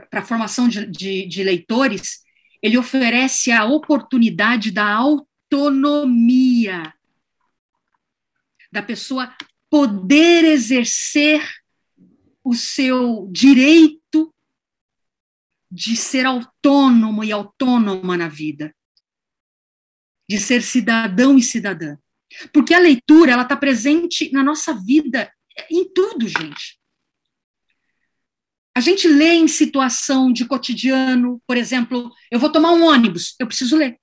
para a formação de, de, de leitores, ele oferece a oportunidade da autonomia, da pessoa poder exercer o seu direito de ser autônomo e autônoma na vida, de ser cidadão e cidadã. Porque a leitura, ela está presente na nossa vida, em tudo, gente. A gente lê em situação de cotidiano, por exemplo, eu vou tomar um ônibus, eu preciso ler.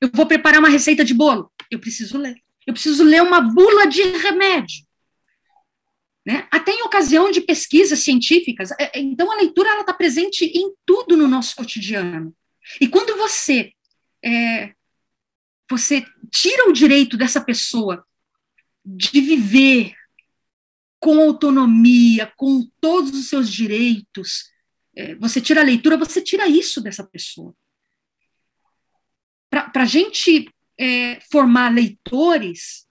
Eu vou preparar uma receita de bolo, eu preciso ler. Eu preciso ler uma bula de remédio. Né? Até em ocasião de pesquisas científicas. É, é, então, a leitura está presente em tudo no nosso cotidiano. E quando você, é, você tira o direito dessa pessoa de viver com autonomia, com todos os seus direitos, é, você tira a leitura, você tira isso dessa pessoa. Para a gente é, formar leitores,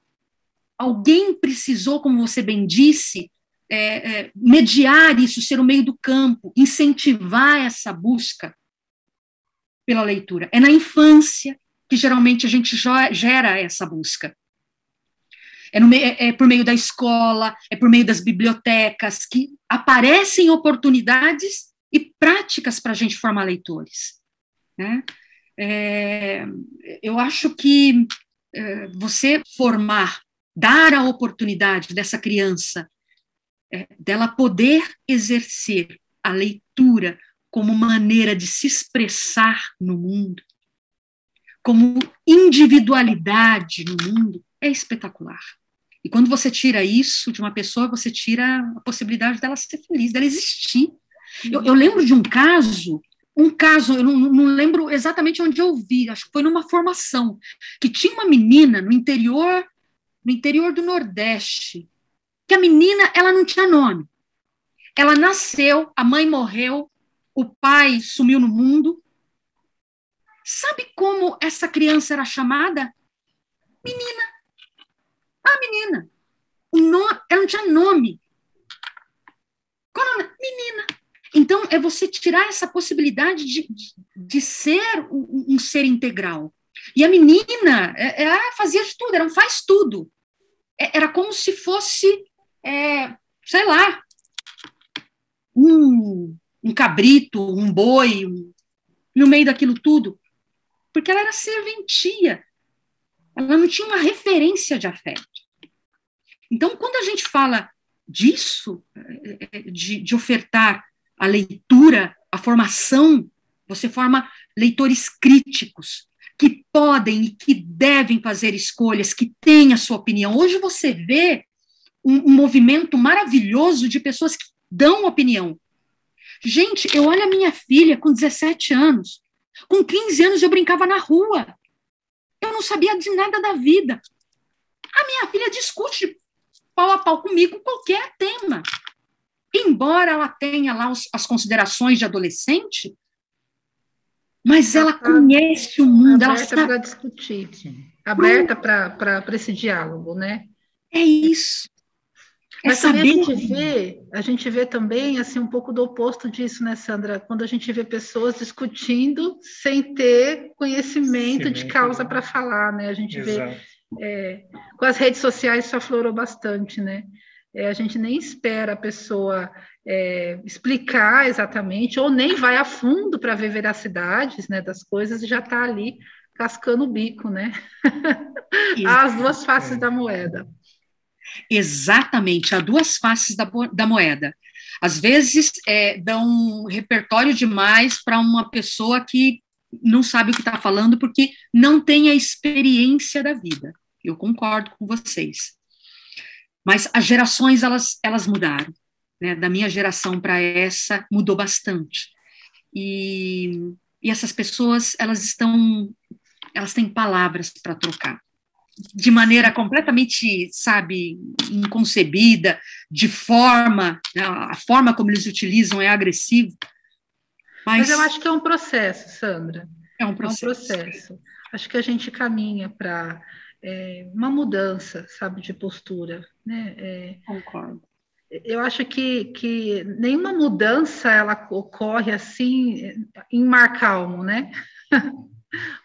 alguém precisou, como você bem disse, é, é, mediar isso, ser o meio do campo, incentivar essa busca pela leitura. É na infância que geralmente a gente gera essa busca. É, no, é, é, por meio da escola, é por meio das bibliotecas que aparecem oportunidades e práticas para a gente formar leitores. Né? É, eu acho que é, você formar dar a oportunidade dessa criança, é, dela poder exercer a leitura como maneira de se expressar no mundo, como individualidade no mundo, é espetacular. E quando você tira isso de uma pessoa, você tira a possibilidade dela ser feliz, dela existir. Eu, eu lembro de um caso, um caso, eu não, não, lembro exatamente onde eu vi, acho que foi numa formação, que tinha uma menina no interior no interior do Nordeste, que a menina ela não tinha nome. Ela nasceu, a mãe morreu, o pai sumiu no mundo. Sabe como essa criança era chamada? Menina. A menina. O no... Ela não tinha nome. Nome? Menina. Então, é você tirar essa possibilidade de, de, ser um, um, ser integral. E a menina, é, ela fazia de tudo, ela não faz tudo. É, era como se fosse, é, sei lá, um, um cabrito, um boi, um, no meio daquilo tudo, porque ela era serventia, ela não tinha uma referência de afeto. Então, quando a gente fala disso, é, é, de, de ofertar a leitura, a formação, você forma leitores críticos, que podem e que devem fazer escolhas, que têm a sua opinião. Hoje você vê um, um movimento maravilhoso de pessoas que dão opinião. Gente, eu olho a minha filha com 17 anos. Com 15 anos eu brincava na rua. Eu não sabia de nada da vida. A minha filha discute pau a pau comigo qualquer tema. embora ela tenha lá os, as considerações de adolescente, mas ela tá conhece o mundo, ela sabe para discutir, aberta para esse diálogo, né? É isso. É Mas também a gente vê, a gente vê também assim um pouco do oposto disso, né, Sandra? Quando a gente vê pessoas discutindo sem ter conhecimento Sim, de causa para falar, né? A gente Exato. vê é, com as redes sociais isso aflorou bastante, né? É, a gente nem espera a pessoa é, explicar exatamente, ou nem vai a fundo para ver veracidades né, das coisas e já está ali cascando o bico, né? As duas faces da moeda. Exatamente, há duas faces da, da moeda. Às vezes é, dão um repertório demais para uma pessoa que não sabe o que está falando porque não tem a experiência da vida. Eu concordo com vocês. Mas as gerações elas elas mudaram, né? Da minha geração para essa mudou bastante. E, e essas pessoas elas estão elas têm palavras para trocar de maneira completamente, sabe, inconcebida, de forma, né, a forma como eles utilizam é agressivo. Mas, mas eu acho que é um processo, Sandra. É um processo. É um processo. Acho que a gente caminha para é, uma mudança, sabe, de postura. Né? É, Concordo. Eu acho que, que nenhuma mudança ela ocorre assim em mar calmo, né?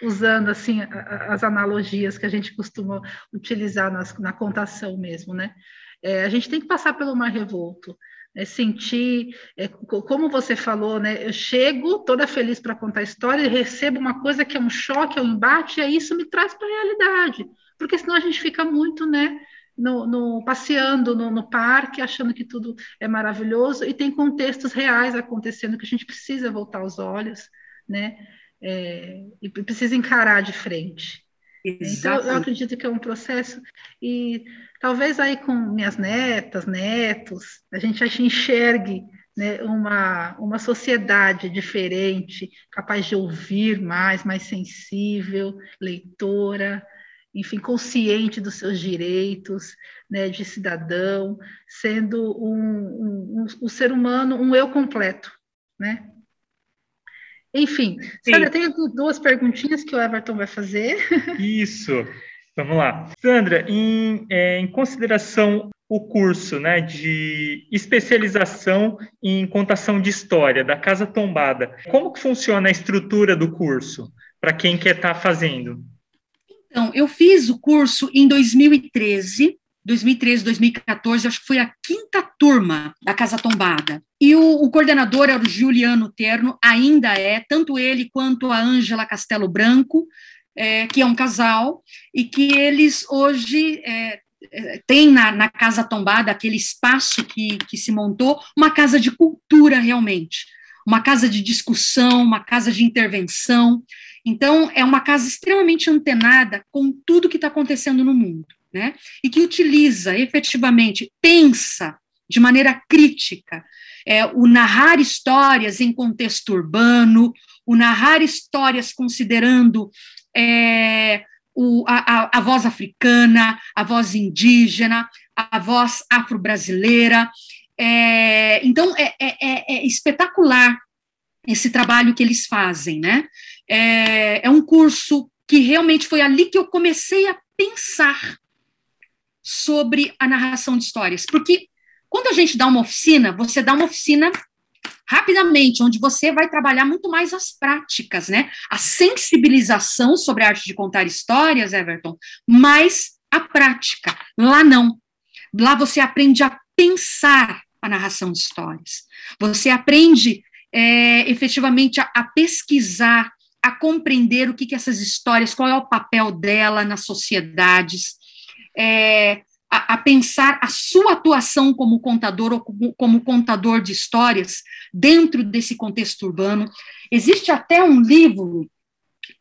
usando assim as analogias que a gente costuma utilizar nas, na contação mesmo, né? É, a gente tem que passar pelo mar revolto, né? sentir, é, como você falou, né? Eu chego toda feliz para contar a história e recebo uma coisa que é um choque, é um embate, e aí isso me traz para a realidade, porque senão a gente fica muito, né? No, no, passeando no, no, parque, achando que tudo é maravilhoso, e tem contextos reais acontecendo que a gente precisa voltar os olhos, né? é, e precisa encarar de frente. Exatamente. Então, eu acredito que é um processo, e talvez aí com minhas netas, netos, a gente enxergue né, uma, uma sociedade diferente, capaz de ouvir mais, mais sensível, leitora, enfim, consciente dos seus direitos né, de cidadão, sendo um, um, um, um ser humano, um eu completo, né? Enfim, Sandra, tem duas perguntinhas que o Everton vai fazer. Isso, vamos lá. Sandra, em, é, em consideração o curso né, de especialização em contação de história da Casa Tombada, como que funciona a estrutura do curso para quem quer estar tá fazendo? Então, eu fiz o curso em 2013, 2013, 2014, acho que foi a quinta turma da Casa Tombada. E o, o, coordenador era o Juliano Terno, ainda é, tanto ele quanto a Ângela Castelo Branco, é, que é um casal, e que eles hoje é, é, têm na, na, Casa Tombada, aquele espaço que, que se montou, uma casa de cultura realmente, uma casa de discussão, uma casa de intervenção. Então, é uma casa extremamente antenada com tudo que está acontecendo no mundo né? E que utiliza efetivamente, pensa de maneira crítica é, o narrar histórias em contexto urbano, o narrar histórias considerando é, o, a, a, voz africana, a voz indígena, a voz afro-brasileira. É, então, é, é, é, é, espetacular esse trabalho que eles fazem, né? É, é um curso que realmente foi ali que eu comecei a pensar sobre a narração de histórias. Porque quando a gente dá uma oficina, você dá uma oficina rapidamente, onde você vai trabalhar muito mais as práticas, né? A sensibilização sobre a arte de contar histórias, Everton, mas a prática. Lá não. Lá você aprende a pensar a narração de histórias. Você aprende é, efetivamente a, a, pesquisar, a compreender o que, que essas histórias, qual é o papel dela nas sociedades, é, a, a, pensar a sua atuação como contador ou como, como contador de histórias dentro desse contexto urbano. Existe até um livro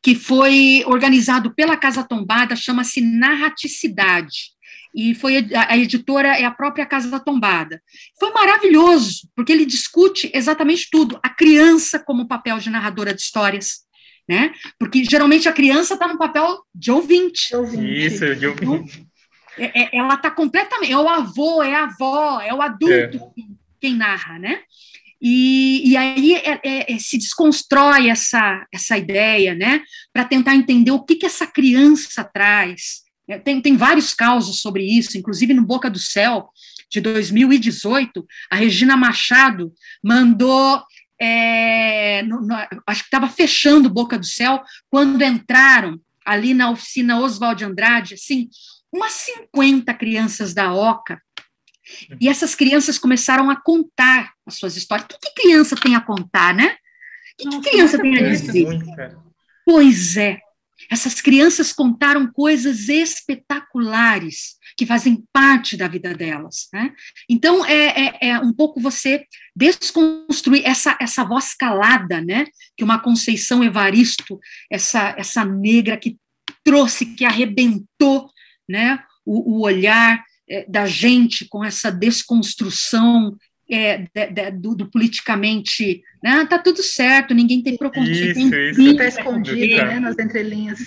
que foi organizado pela Casa Tombada, chama-se Narraticidade. E foi a, a editora é a própria Casa Tombada. Foi maravilhoso, porque ele discute exatamente tudo. A criança como papel de narradora de histórias, né? Porque geralmente a criança está no papel de ouvinte. ouvinte. Isso, de ouvinte. É, é, ela está completamente. É o avô, é a avó, é o adulto. É. quem narra, né? E, e aí é, é, é, se desconstrói essa, essa ideia, né, para tentar entender o que, que essa criança traz. É, tem, tem vários causos sobre isso, inclusive no Boca do Céu, de 2018, a Regina Machado mandou. É, no, no, acho que estava fechando Boca do Céu, quando entraram ali na oficina Oswald Andrade, assim, umas 50 crianças da OCA e essas crianças começaram a contar as suas histórias. O que, que criança tem a contar, né? O que, que criança tem a dizer? Pois é, essas crianças contaram coisas espetaculares que fazem parte da vida delas. Né? Então, é, é, é, um pouco você desconstruir essa, essa voz calada, né? que uma Conceição Evaristo, essa, essa negra que trouxe, que arrebentou né? o, o olhar é, da gente com essa desconstrução é, de, de, do, do, politicamente, né? Tá tudo certo, ninguém tem preconceito. Isso, isso está escondido, né, nas entrelinhas.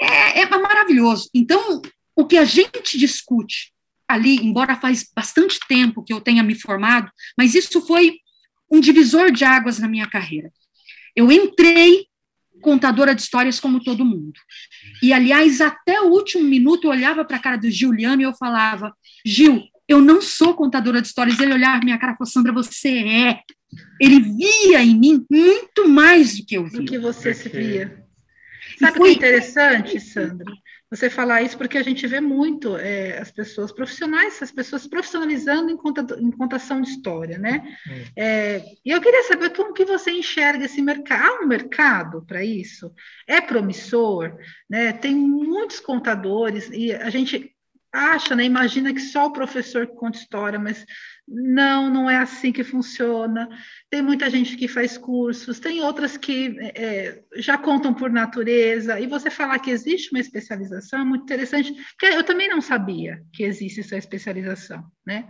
É, é maravilhoso. Então, o que a gente discute ali, embora faz bastante tempo que eu tenha me formado, mas isso foi um divisor de águas na minha carreira. Eu entrei contadora de histórias como todo mundo. E, aliás, até o último minuto eu olhava para a cara do Giuliano e eu falava: Gil, eu não sou contadora de histórias. Ele olhava minha cara e falou: Sandra, você é. Ele via em mim muito mais do que eu via. Do que você se via. Sabe o que é interessante, Sandra? você falar isso, porque a gente vê muito é, as pessoas profissionais, as pessoas profissionalizando em, conta, em contação de história, né? Hum. É, e eu queria saber como que você enxerga esse mercado. Há um mercado para isso? É promissor? Né? Tem muitos contadores, e a gente acha, né, imagina que só o professor conta história, mas não, não é assim que funciona. Tem muita gente que faz cursos, tem outras que é, já contam por natureza. E você falar que existe uma especialização é muito interessante, porque eu também não sabia que existe essa especialização, né?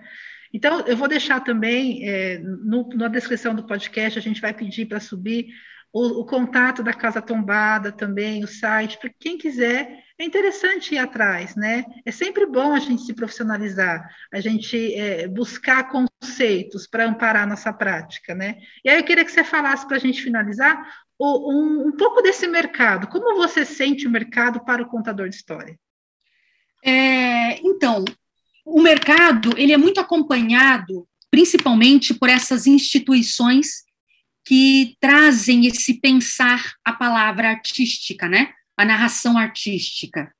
Então, eu vou deixar também é, no, na descrição do podcast, a gente vai pedir para subir o, o, contato da Casa Tombada também, o site, para quem quiser é interessante ir atrás, né? É sempre bom a gente se profissionalizar, a gente é, buscar conceitos para amparar a nossa prática, né? E aí eu queria que você falasse para a gente finalizar o, um, um, pouco desse mercado. Como você sente o mercado para o contador de história? É, então, o mercado ele é muito acompanhado, principalmente por essas instituições que trazem esse pensar a palavra artística, né? A narração artística.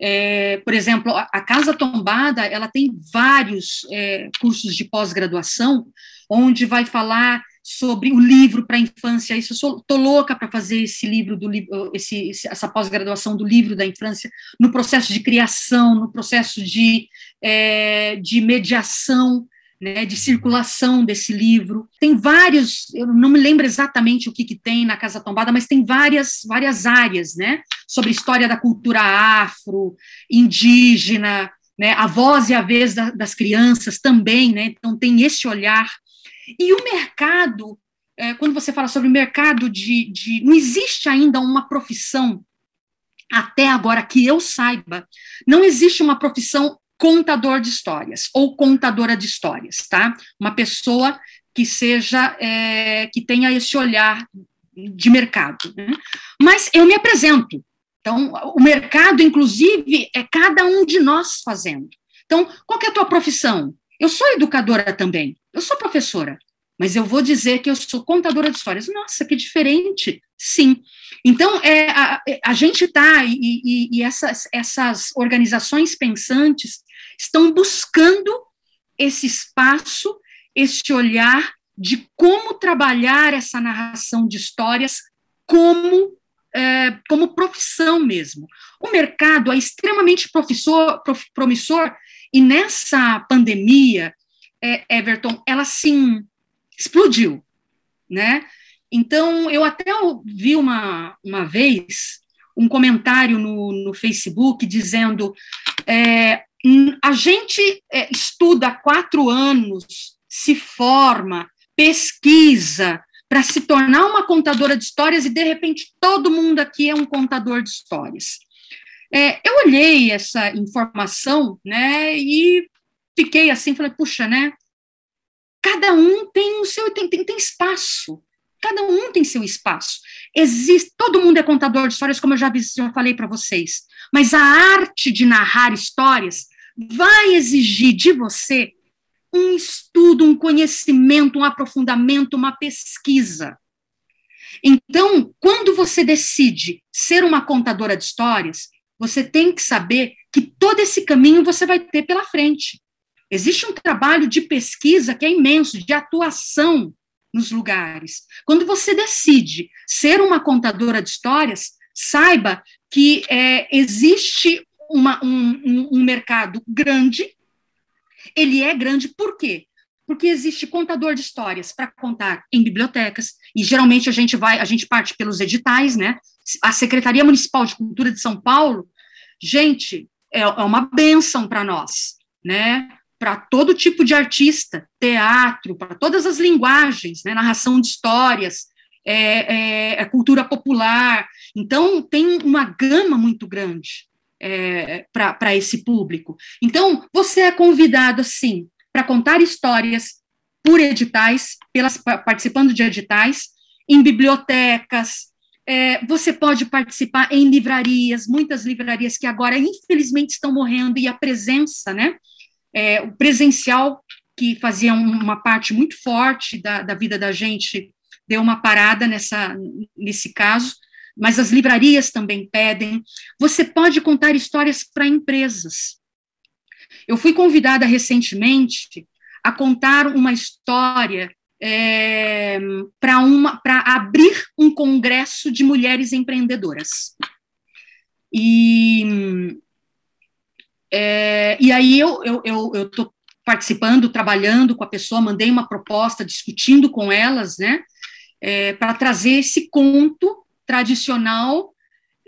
É, por exemplo, a Casa Tombada ela tem vários é, cursos de pós-graduação onde vai falar sobre o livro para a infância. Isso eu estou louca para fazer esse livro do esse, essa pós-graduação do livro da infância no processo de criação, no processo de, é, de mediação né, de circulação desse livro. Tem vários, eu não me lembro exatamente o que, que tem na Casa Tombada, mas tem várias, várias áreas, né, sobre história da cultura afro, indígena, né, a voz e a vez da, das crianças também, né, então tem esse olhar. E o mercado, é, quando você fala sobre o mercado de, de. Não existe ainda uma profissão, até agora que eu saiba, não existe uma profissão contador de histórias ou contadora de histórias, tá? Uma pessoa que seja, é, que tenha esse olhar de mercado. Né? Mas eu me apresento. Então, o mercado, inclusive, é cada um de nós fazendo. Então, qual é a tua profissão? Eu sou educadora também, eu sou professora, mas eu vou dizer que eu sou contadora de histórias. Nossa, que diferente. Sim. Então, é, a, a gente está, e, e, e essas, essas organizações pensantes estão buscando esse espaço, esse olhar de como trabalhar essa narração de histórias como, é, como profissão mesmo. O mercado é extremamente prof, promissor, e nessa pandemia, é, Everton, ela sim explodiu, né? Então, eu até vi uma, uma vez um comentário no, no Facebook dizendo é, a gente é, estuda há quatro anos, se forma, pesquisa para se tornar uma contadora de histórias e, de repente, todo mundo aqui é um contador de histórias. É, eu olhei essa informação né, e fiquei assim, falei, puxa, né? cada um tem o seu tem, tem, tem espaço. Cada um tem seu espaço. Existe, todo mundo é contador de histórias, como eu já, já falei para vocês. Mas a arte de narrar histórias vai exigir de você um estudo, um conhecimento, um aprofundamento, uma pesquisa. Então, quando você decide ser uma contadora de histórias, você tem que saber que todo esse caminho você vai ter pela frente. Existe um trabalho de pesquisa que é imenso, de atuação nos lugares. Quando você decide ser uma contadora de histórias, saiba que é, existe uma, um, um mercado grande. Ele é grande por quê? Porque existe contador de histórias para contar em bibliotecas, e geralmente a gente vai, a gente parte pelos editais, né? A Secretaria Municipal de Cultura de São Paulo, gente, é, é uma benção para nós, né? para todo tipo de artista, teatro, para todas as linguagens, né, narração de histórias, é, é, é cultura popular. Então, tem uma gama muito grande é, para esse público. Então, você é convidado, sim, para contar histórias por editais, pelas, participando de editais, em bibliotecas, é, você pode participar em livrarias, muitas livrarias que agora, infelizmente, estão morrendo, e a presença, né, é, o presencial, que fazia uma parte muito forte da, da vida da gente, deu uma parada nessa, nesse caso, mas as livrarias também pedem. Você pode contar histórias para empresas. Eu fui convidada recentemente a contar uma história é, para uma para abrir um congresso de mulheres empreendedoras. E é, e aí eu estou eu, eu, participando, trabalhando com a pessoa, mandei uma proposta, discutindo com elas, né, é, para trazer esse conto tradicional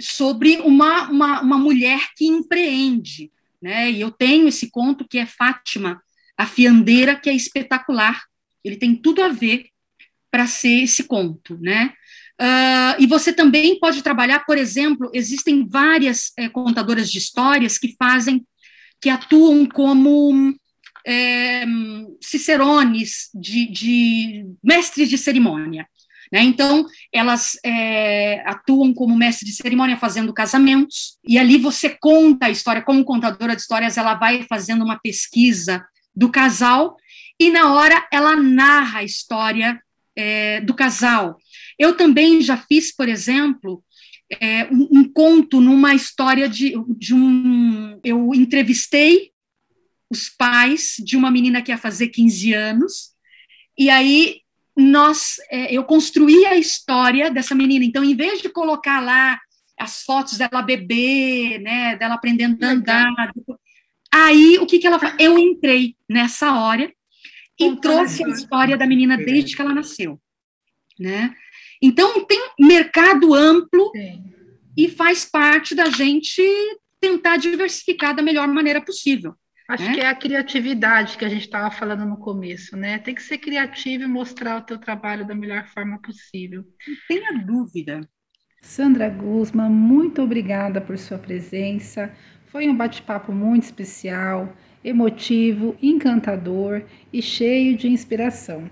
sobre uma, uma, uma, mulher que empreende, né, e eu tenho esse conto que é Fátima, a fiandeira, que é espetacular, ele tem tudo a ver para ser esse conto, né, Uh, e você também pode trabalhar, por exemplo, existem várias é, contadoras de histórias que fazem que atuam como é, cicerones, de, de, mestres de cerimônia. Né? Então, elas é, atuam como mestre de cerimônia fazendo casamentos, e ali você conta a história, como contadora de histórias, ela vai fazendo uma pesquisa do casal, e na hora ela narra a história é, do casal. Eu também já fiz, por exemplo, é, um, um, conto numa história de, de um. Eu entrevistei os pais de uma menina que ia fazer 15 anos, e aí nós, é, eu construí a história dessa menina. Então, em vez de colocar lá as fotos dela bebê, né, dela aprendendo a andar, aí o que, que ela faz? Eu entrei nessa hora e trouxe a história da menina desde que ela nasceu, né? Então, tem mercado amplo Sim. e faz parte da gente tentar diversificar da melhor maneira possível. Acho né? que é a criatividade que a gente estava falando no começo, né? Tem que ser criativo e mostrar o teu trabalho da melhor forma possível. Não tenha dúvida. Sandra Guzman, muito obrigada por sua presença. Foi um bate-papo muito especial, emotivo, encantador e cheio de inspiração.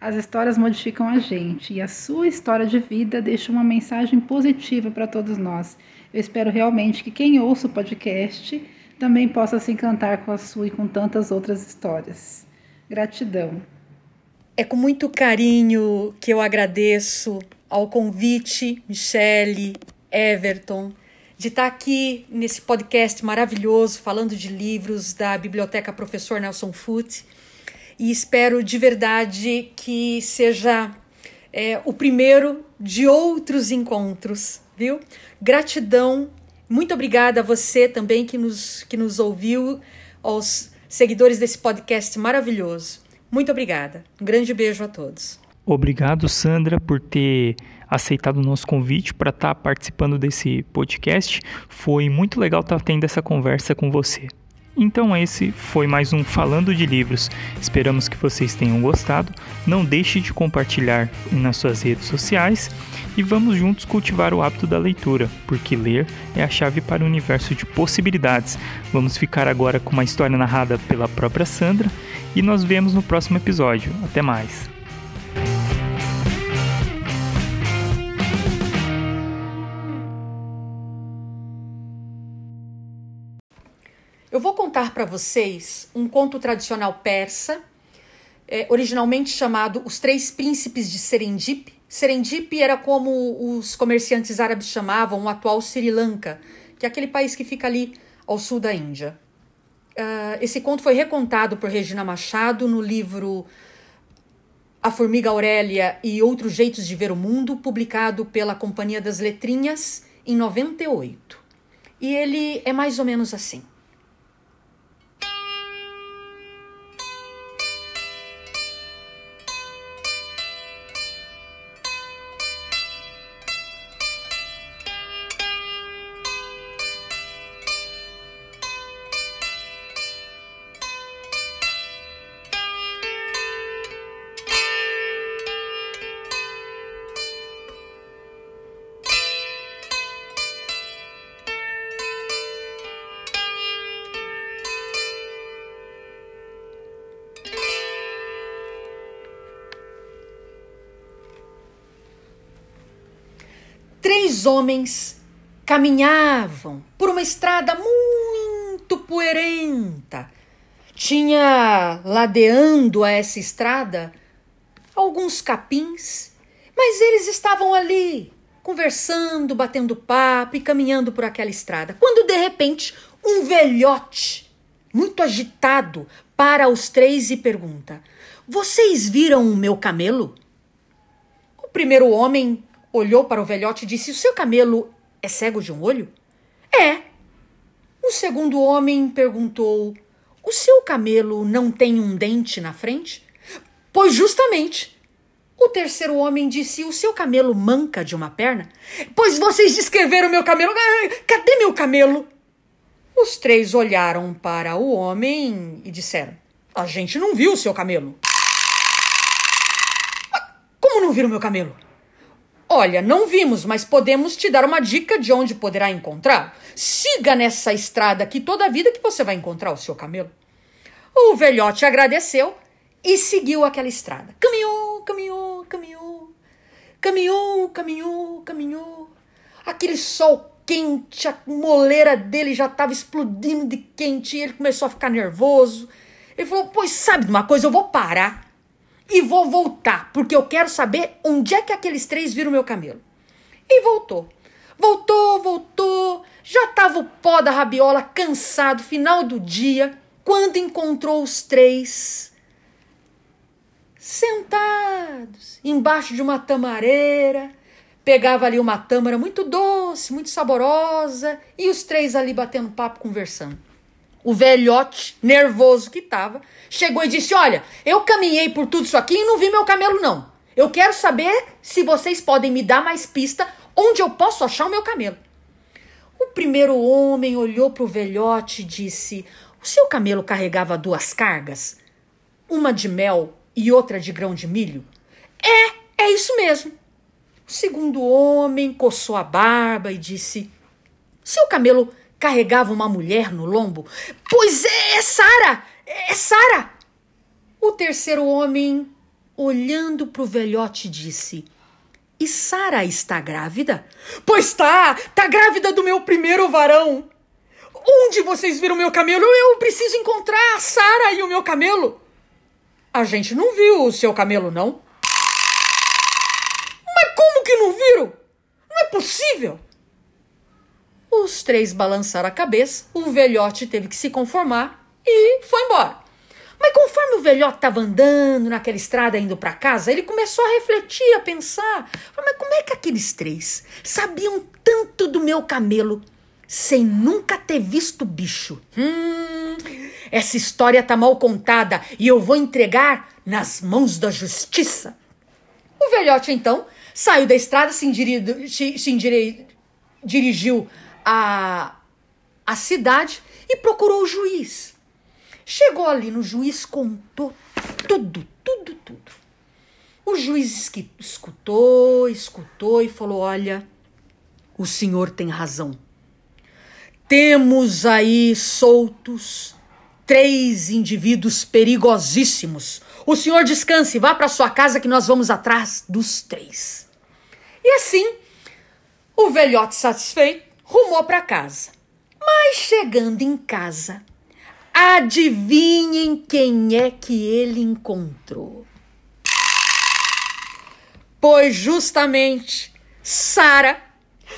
As histórias modificam a gente e a sua história de vida deixa uma mensagem positiva para todos nós. Eu espero realmente que quem ouça o podcast também possa se encantar com a sua e com tantas outras histórias. Gratidão. É com muito carinho que eu agradeço ao convite, Michele, Everton, de estar aqui nesse podcast maravilhoso falando de livros da Biblioteca Professor Nelson Foote e espero de verdade que seja é, o primeiro de outros encontros, viu? Gratidão, muito obrigada a você também que nos, que nos ouviu, aos seguidores desse podcast maravilhoso. Muito obrigada. Um grande beijo a todos. Obrigado, Sandra, por ter aceitado o nosso convite para estar participando desse podcast. Foi muito legal estar tendo essa conversa com você. Então esse foi mais um Falando de Livros. Esperamos que vocês tenham gostado. Não deixe de compartilhar nas suas redes sociais e vamos juntos cultivar o hábito da leitura, porque ler é a chave para o universo de possibilidades. Vamos ficar agora com uma história narrada pela própria Sandra e nós vemos no próximo episódio. Até mais. Eu vou contar para vocês um conto tradicional persa, é, originalmente chamado Os Três Príncipes de Serendip. Serendip era como os comerciantes árabes chamavam o atual Sri Lanka, que é aquele país que fica ali ao sul da Índia. Uh, esse conto foi recontado por Regina Machado no livro A Formiga Aurélia e Outros Jeitos de Ver o Mundo, publicado pela Companhia das Letrinhas em 98. E ele é mais ou menos assim. Homens caminhavam por uma estrada muito poeirenta. Tinha ladeando a essa estrada alguns capins, mas eles estavam ali conversando, batendo papo e caminhando por aquela estrada. Quando de repente um velhote, muito agitado, para os três e pergunta: Vocês viram o meu camelo? O primeiro homem olhou para o velhote e disse: O seu camelo é cego de um olho? É. O segundo homem perguntou: O seu camelo não tem um dente na frente? Pois justamente. O terceiro homem disse: O seu camelo manca de uma perna? Pois vocês descreveram meu camelo. Cadê meu camelo? Os três olharam para o homem e disseram: A gente não viu o seu camelo. Como não viram meu camelo? Olha, não vimos, mas podemos te dar uma dica de onde poderá encontrar. Siga nessa estrada aqui toda a vida que você vai encontrar o seu camelo. O velhote agradeceu e seguiu aquela estrada. Caminhou, caminhou, caminhou. Caminhou, caminhou, caminhou. Aquele sol quente, a moleira dele já estava explodindo de quente e ele começou a ficar nervoso. Ele falou: Pois sabe de uma coisa, eu vou parar e vou voltar, porque eu quero saber onde é que aqueles três viram meu camelo. E voltou. Voltou, voltou. Já estava o pó da rabiola cansado, final do dia, quando encontrou os três sentados embaixo de uma tamareira. Pegava ali uma tâmara muito doce, muito saborosa, e os três ali batendo papo, conversando. O velhote, nervoso que estava, chegou e disse: Olha, eu caminhei por tudo isso aqui e não vi meu camelo, não. Eu quero saber se vocês podem me dar mais pista onde eu posso achar o meu camelo. O primeiro homem olhou para o velhote e disse: O seu camelo carregava duas cargas? Uma de mel e outra de grão de milho? É, é isso mesmo. O segundo homem coçou a barba e disse: Seu camelo carregava uma mulher no lombo. Pois é, é Sara! É Sara! O terceiro homem, olhando para o velhote, disse: E Sara está grávida? Pois está! Está grávida do meu primeiro varão! Onde vocês viram meu camelo? Eu preciso encontrar a Sara e o meu camelo. A gente não viu o seu camelo, não. Mas como que não viram? Não é possível! Os três balançaram a cabeça, o velhote teve que se conformar e foi embora. Mas conforme o velhote estava andando naquela estrada indo para casa, ele começou a refletir, a pensar: mas como é que aqueles três sabiam tanto do meu camelo sem nunca ter visto bicho? Hum, essa história tá mal contada e eu vou entregar nas mãos da justiça. O velhote então saiu da estrada, se, se, se dirigiu a, a cidade e procurou o juiz. Chegou ali no juiz, contou tudo, tudo, tudo. O juiz escutou, escutou e falou: Olha, o senhor tem razão. Temos aí soltos três indivíduos perigosíssimos. O senhor descanse, vá para sua casa que nós vamos atrás dos três. E assim, o velhote satisfeito rumou para casa. Mas chegando em casa, adivinhem quem é que ele encontrou? Pois justamente Sara.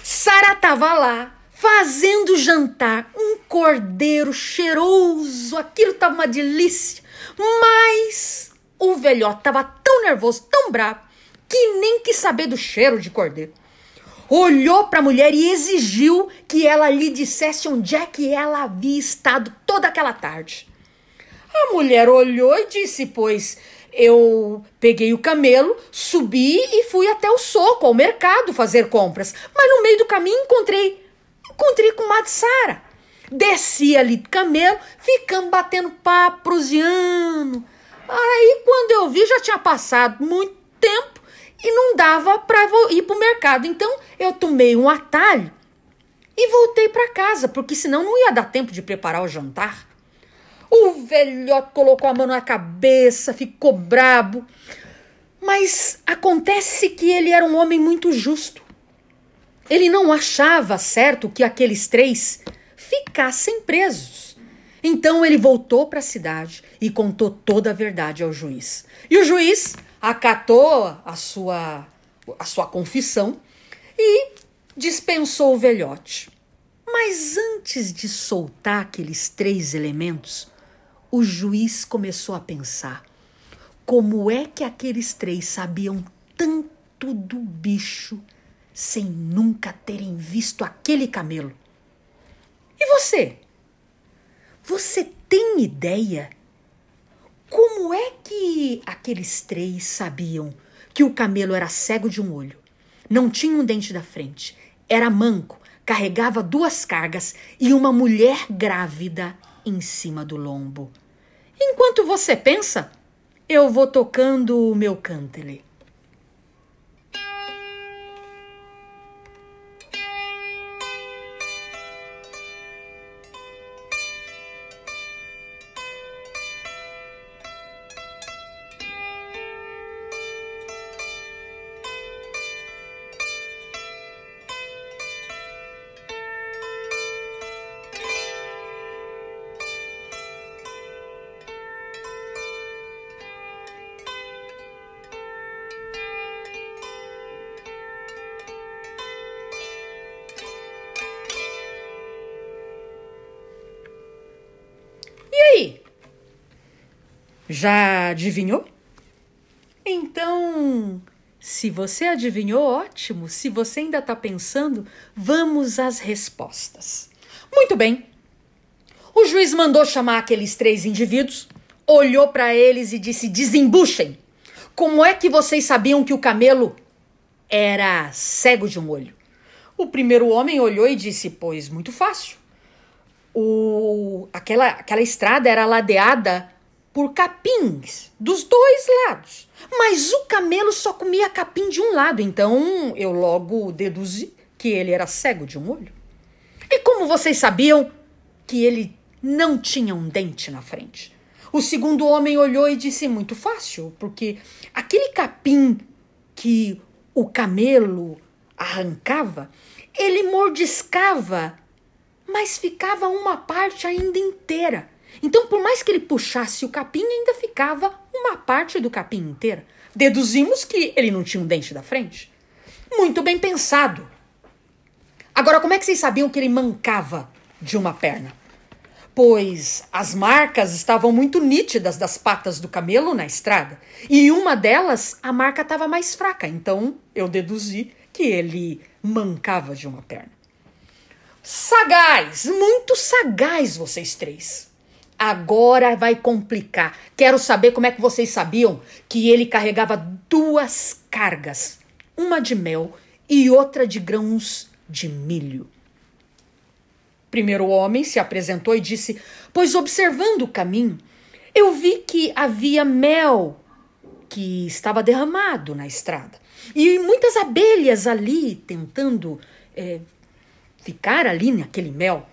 Sara estava lá fazendo jantar, um cordeiro cheiroso, aquilo estava uma delícia. Mas o velhote estava tão nervoso, tão bravo, que nem quis saber do cheiro de cordeiro. Olhou para a mulher e exigiu que ela lhe dissesse onde é que ela havia estado toda aquela tarde. A mulher olhou e disse: Pois eu peguei o camelo, subi e fui até o soco, ao mercado, fazer compras. Mas no meio do caminho encontrei encontrei com Matsara. Desci ali do camelo, ficamos batendo papo, proseando. Aí, quando eu vi, já tinha passado muito tempo e não dava para ir para o mercado. Então, eu tomei um atalho e voltei para casa, porque senão não ia dar tempo de preparar o jantar. O velhote colocou a mão na cabeça, ficou brabo. Mas acontece que ele era um homem muito justo. Ele não achava certo que aqueles três ficassem presos. Então ele voltou para a cidade e contou toda a verdade ao juiz. E o juiz acatou a sua, a sua confissão e dispensou o velhote. Mas antes de soltar aqueles três elementos, o juiz começou a pensar: como é que aqueles três sabiam tanto do bicho sem nunca terem visto aquele camelo. E você? Você tem ideia? Como é que aqueles três sabiam que o camelo era cego de um olho, não tinha um dente da frente, era manco, carregava duas cargas e uma mulher grávida em cima do lombo? Enquanto você pensa, eu vou tocando o meu cântele. Já adivinhou? Então, se você adivinhou, ótimo. Se você ainda está pensando, vamos às respostas. Muito bem. O juiz mandou chamar aqueles três indivíduos, olhou para eles e disse: desembuchem. Como é que vocês sabiam que o camelo era cego de um olho? O primeiro homem olhou e disse: Pois, muito fácil. O, aquela, aquela estrada era ladeada por capins dos dois lados. Mas o camelo só comia capim de um lado, então eu logo deduzi que ele era cego de um olho. E como vocês sabiam que ele não tinha um dente na frente? O segundo homem olhou e disse: Muito fácil, porque aquele capim que o camelo arrancava, ele mordiscava, mas ficava uma parte ainda inteira. Então, por mais que ele puxasse o capim, ainda ficava uma parte do capim inteira. Deduzimos que ele não tinha um dente da frente. Muito bem pensado. Agora, como é que vocês sabiam que ele mancava de uma perna? Pois as marcas estavam muito nítidas das patas do camelo na estrada. E uma delas, a marca estava mais fraca. Então, eu deduzi que ele mancava de uma perna. Sagaz, muito sagaz vocês três. Agora vai complicar. Quero saber como é que vocês sabiam que ele carregava duas cargas, uma de mel e outra de grãos de milho. Primeiro homem se apresentou e disse: Pois observando o caminho, eu vi que havia mel que estava derramado na estrada e muitas abelhas ali tentando é, ficar ali naquele mel.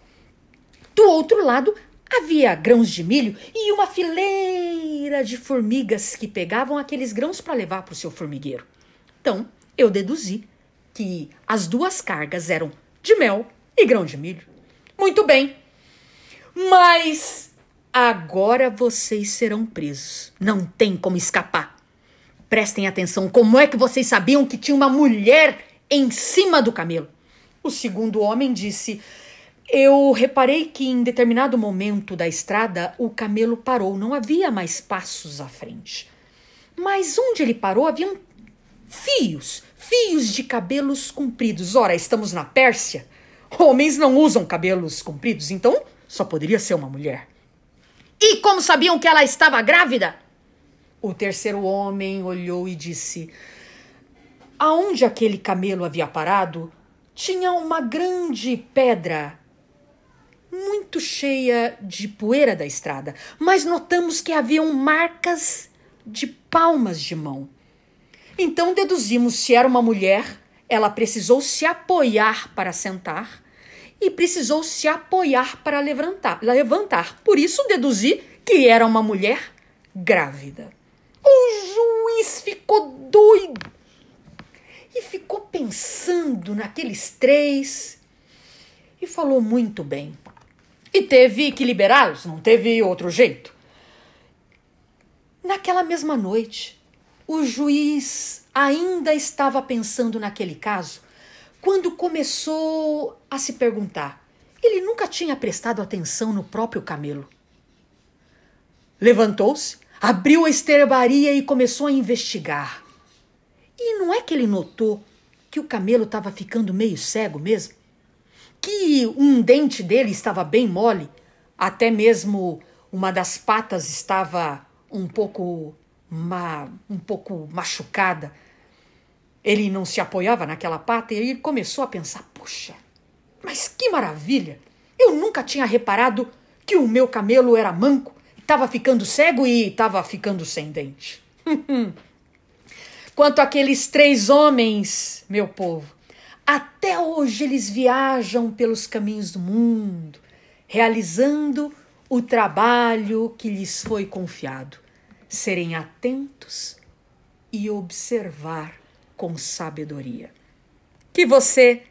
Do outro lado Havia grãos de milho e uma fileira de formigas que pegavam aqueles grãos para levar para o seu formigueiro. Então, eu deduzi que as duas cargas eram de mel e grão de milho. Muito bem. Mas agora vocês serão presos. Não tem como escapar. Prestem atenção, como é que vocês sabiam que tinha uma mulher em cima do camelo? O segundo homem disse: Eu reparei que em determinado momento da estrada o camelo parou, não havia mais passos à frente. Mas onde ele parou haviam fios, fios de cabelos compridos. Ora, estamos na Pérsia. Homens não usam cabelos compridos, então só poderia ser uma mulher. E como sabiam que ela estava grávida? O terceiro homem olhou e disse: Aonde aquele camelo havia parado, tinha uma grande pedra muito cheia de poeira da estrada, mas notamos que haviam marcas de palmas de mão. Então deduzimos se era uma mulher, ela precisou se apoiar para sentar e precisou se apoiar para levantar. levantar. Por isso deduzi que era uma mulher grávida. O juiz ficou doido e ficou pensando naqueles três e falou muito bem. E teve que liberá-los, não teve outro jeito. Naquela mesma noite, o juiz ainda estava pensando naquele caso quando começou a se perguntar. Ele nunca tinha prestado atenção no próprio camelo. Levantou-se, abriu a estrebaria e começou a investigar. E não é que ele notou que o camelo estava ficando meio cego mesmo? Que um dente dele estava bem mole, até mesmo uma das patas estava um pouco ma, um pouco machucada. Ele não se apoiava naquela pata e ele começou a pensar: puxa, mas que maravilha! Eu nunca tinha reparado que o meu camelo era manco, estava ficando cego e estava ficando sem dente. Quanto àqueles três homens, meu povo, até hoje eles viajam pelos caminhos do mundo, realizando o trabalho que lhes foi confiado. Serem atentos e observar com sabedoria. Que você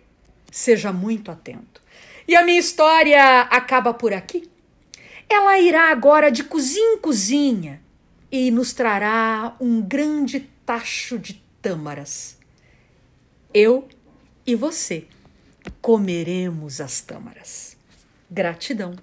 seja muito atento. E a minha história acaba por aqui. Ela irá agora de cozinha em cozinha e nos trará um grande tacho de tâmaras. Eu e você comeremos as tâmaras. Gratidão.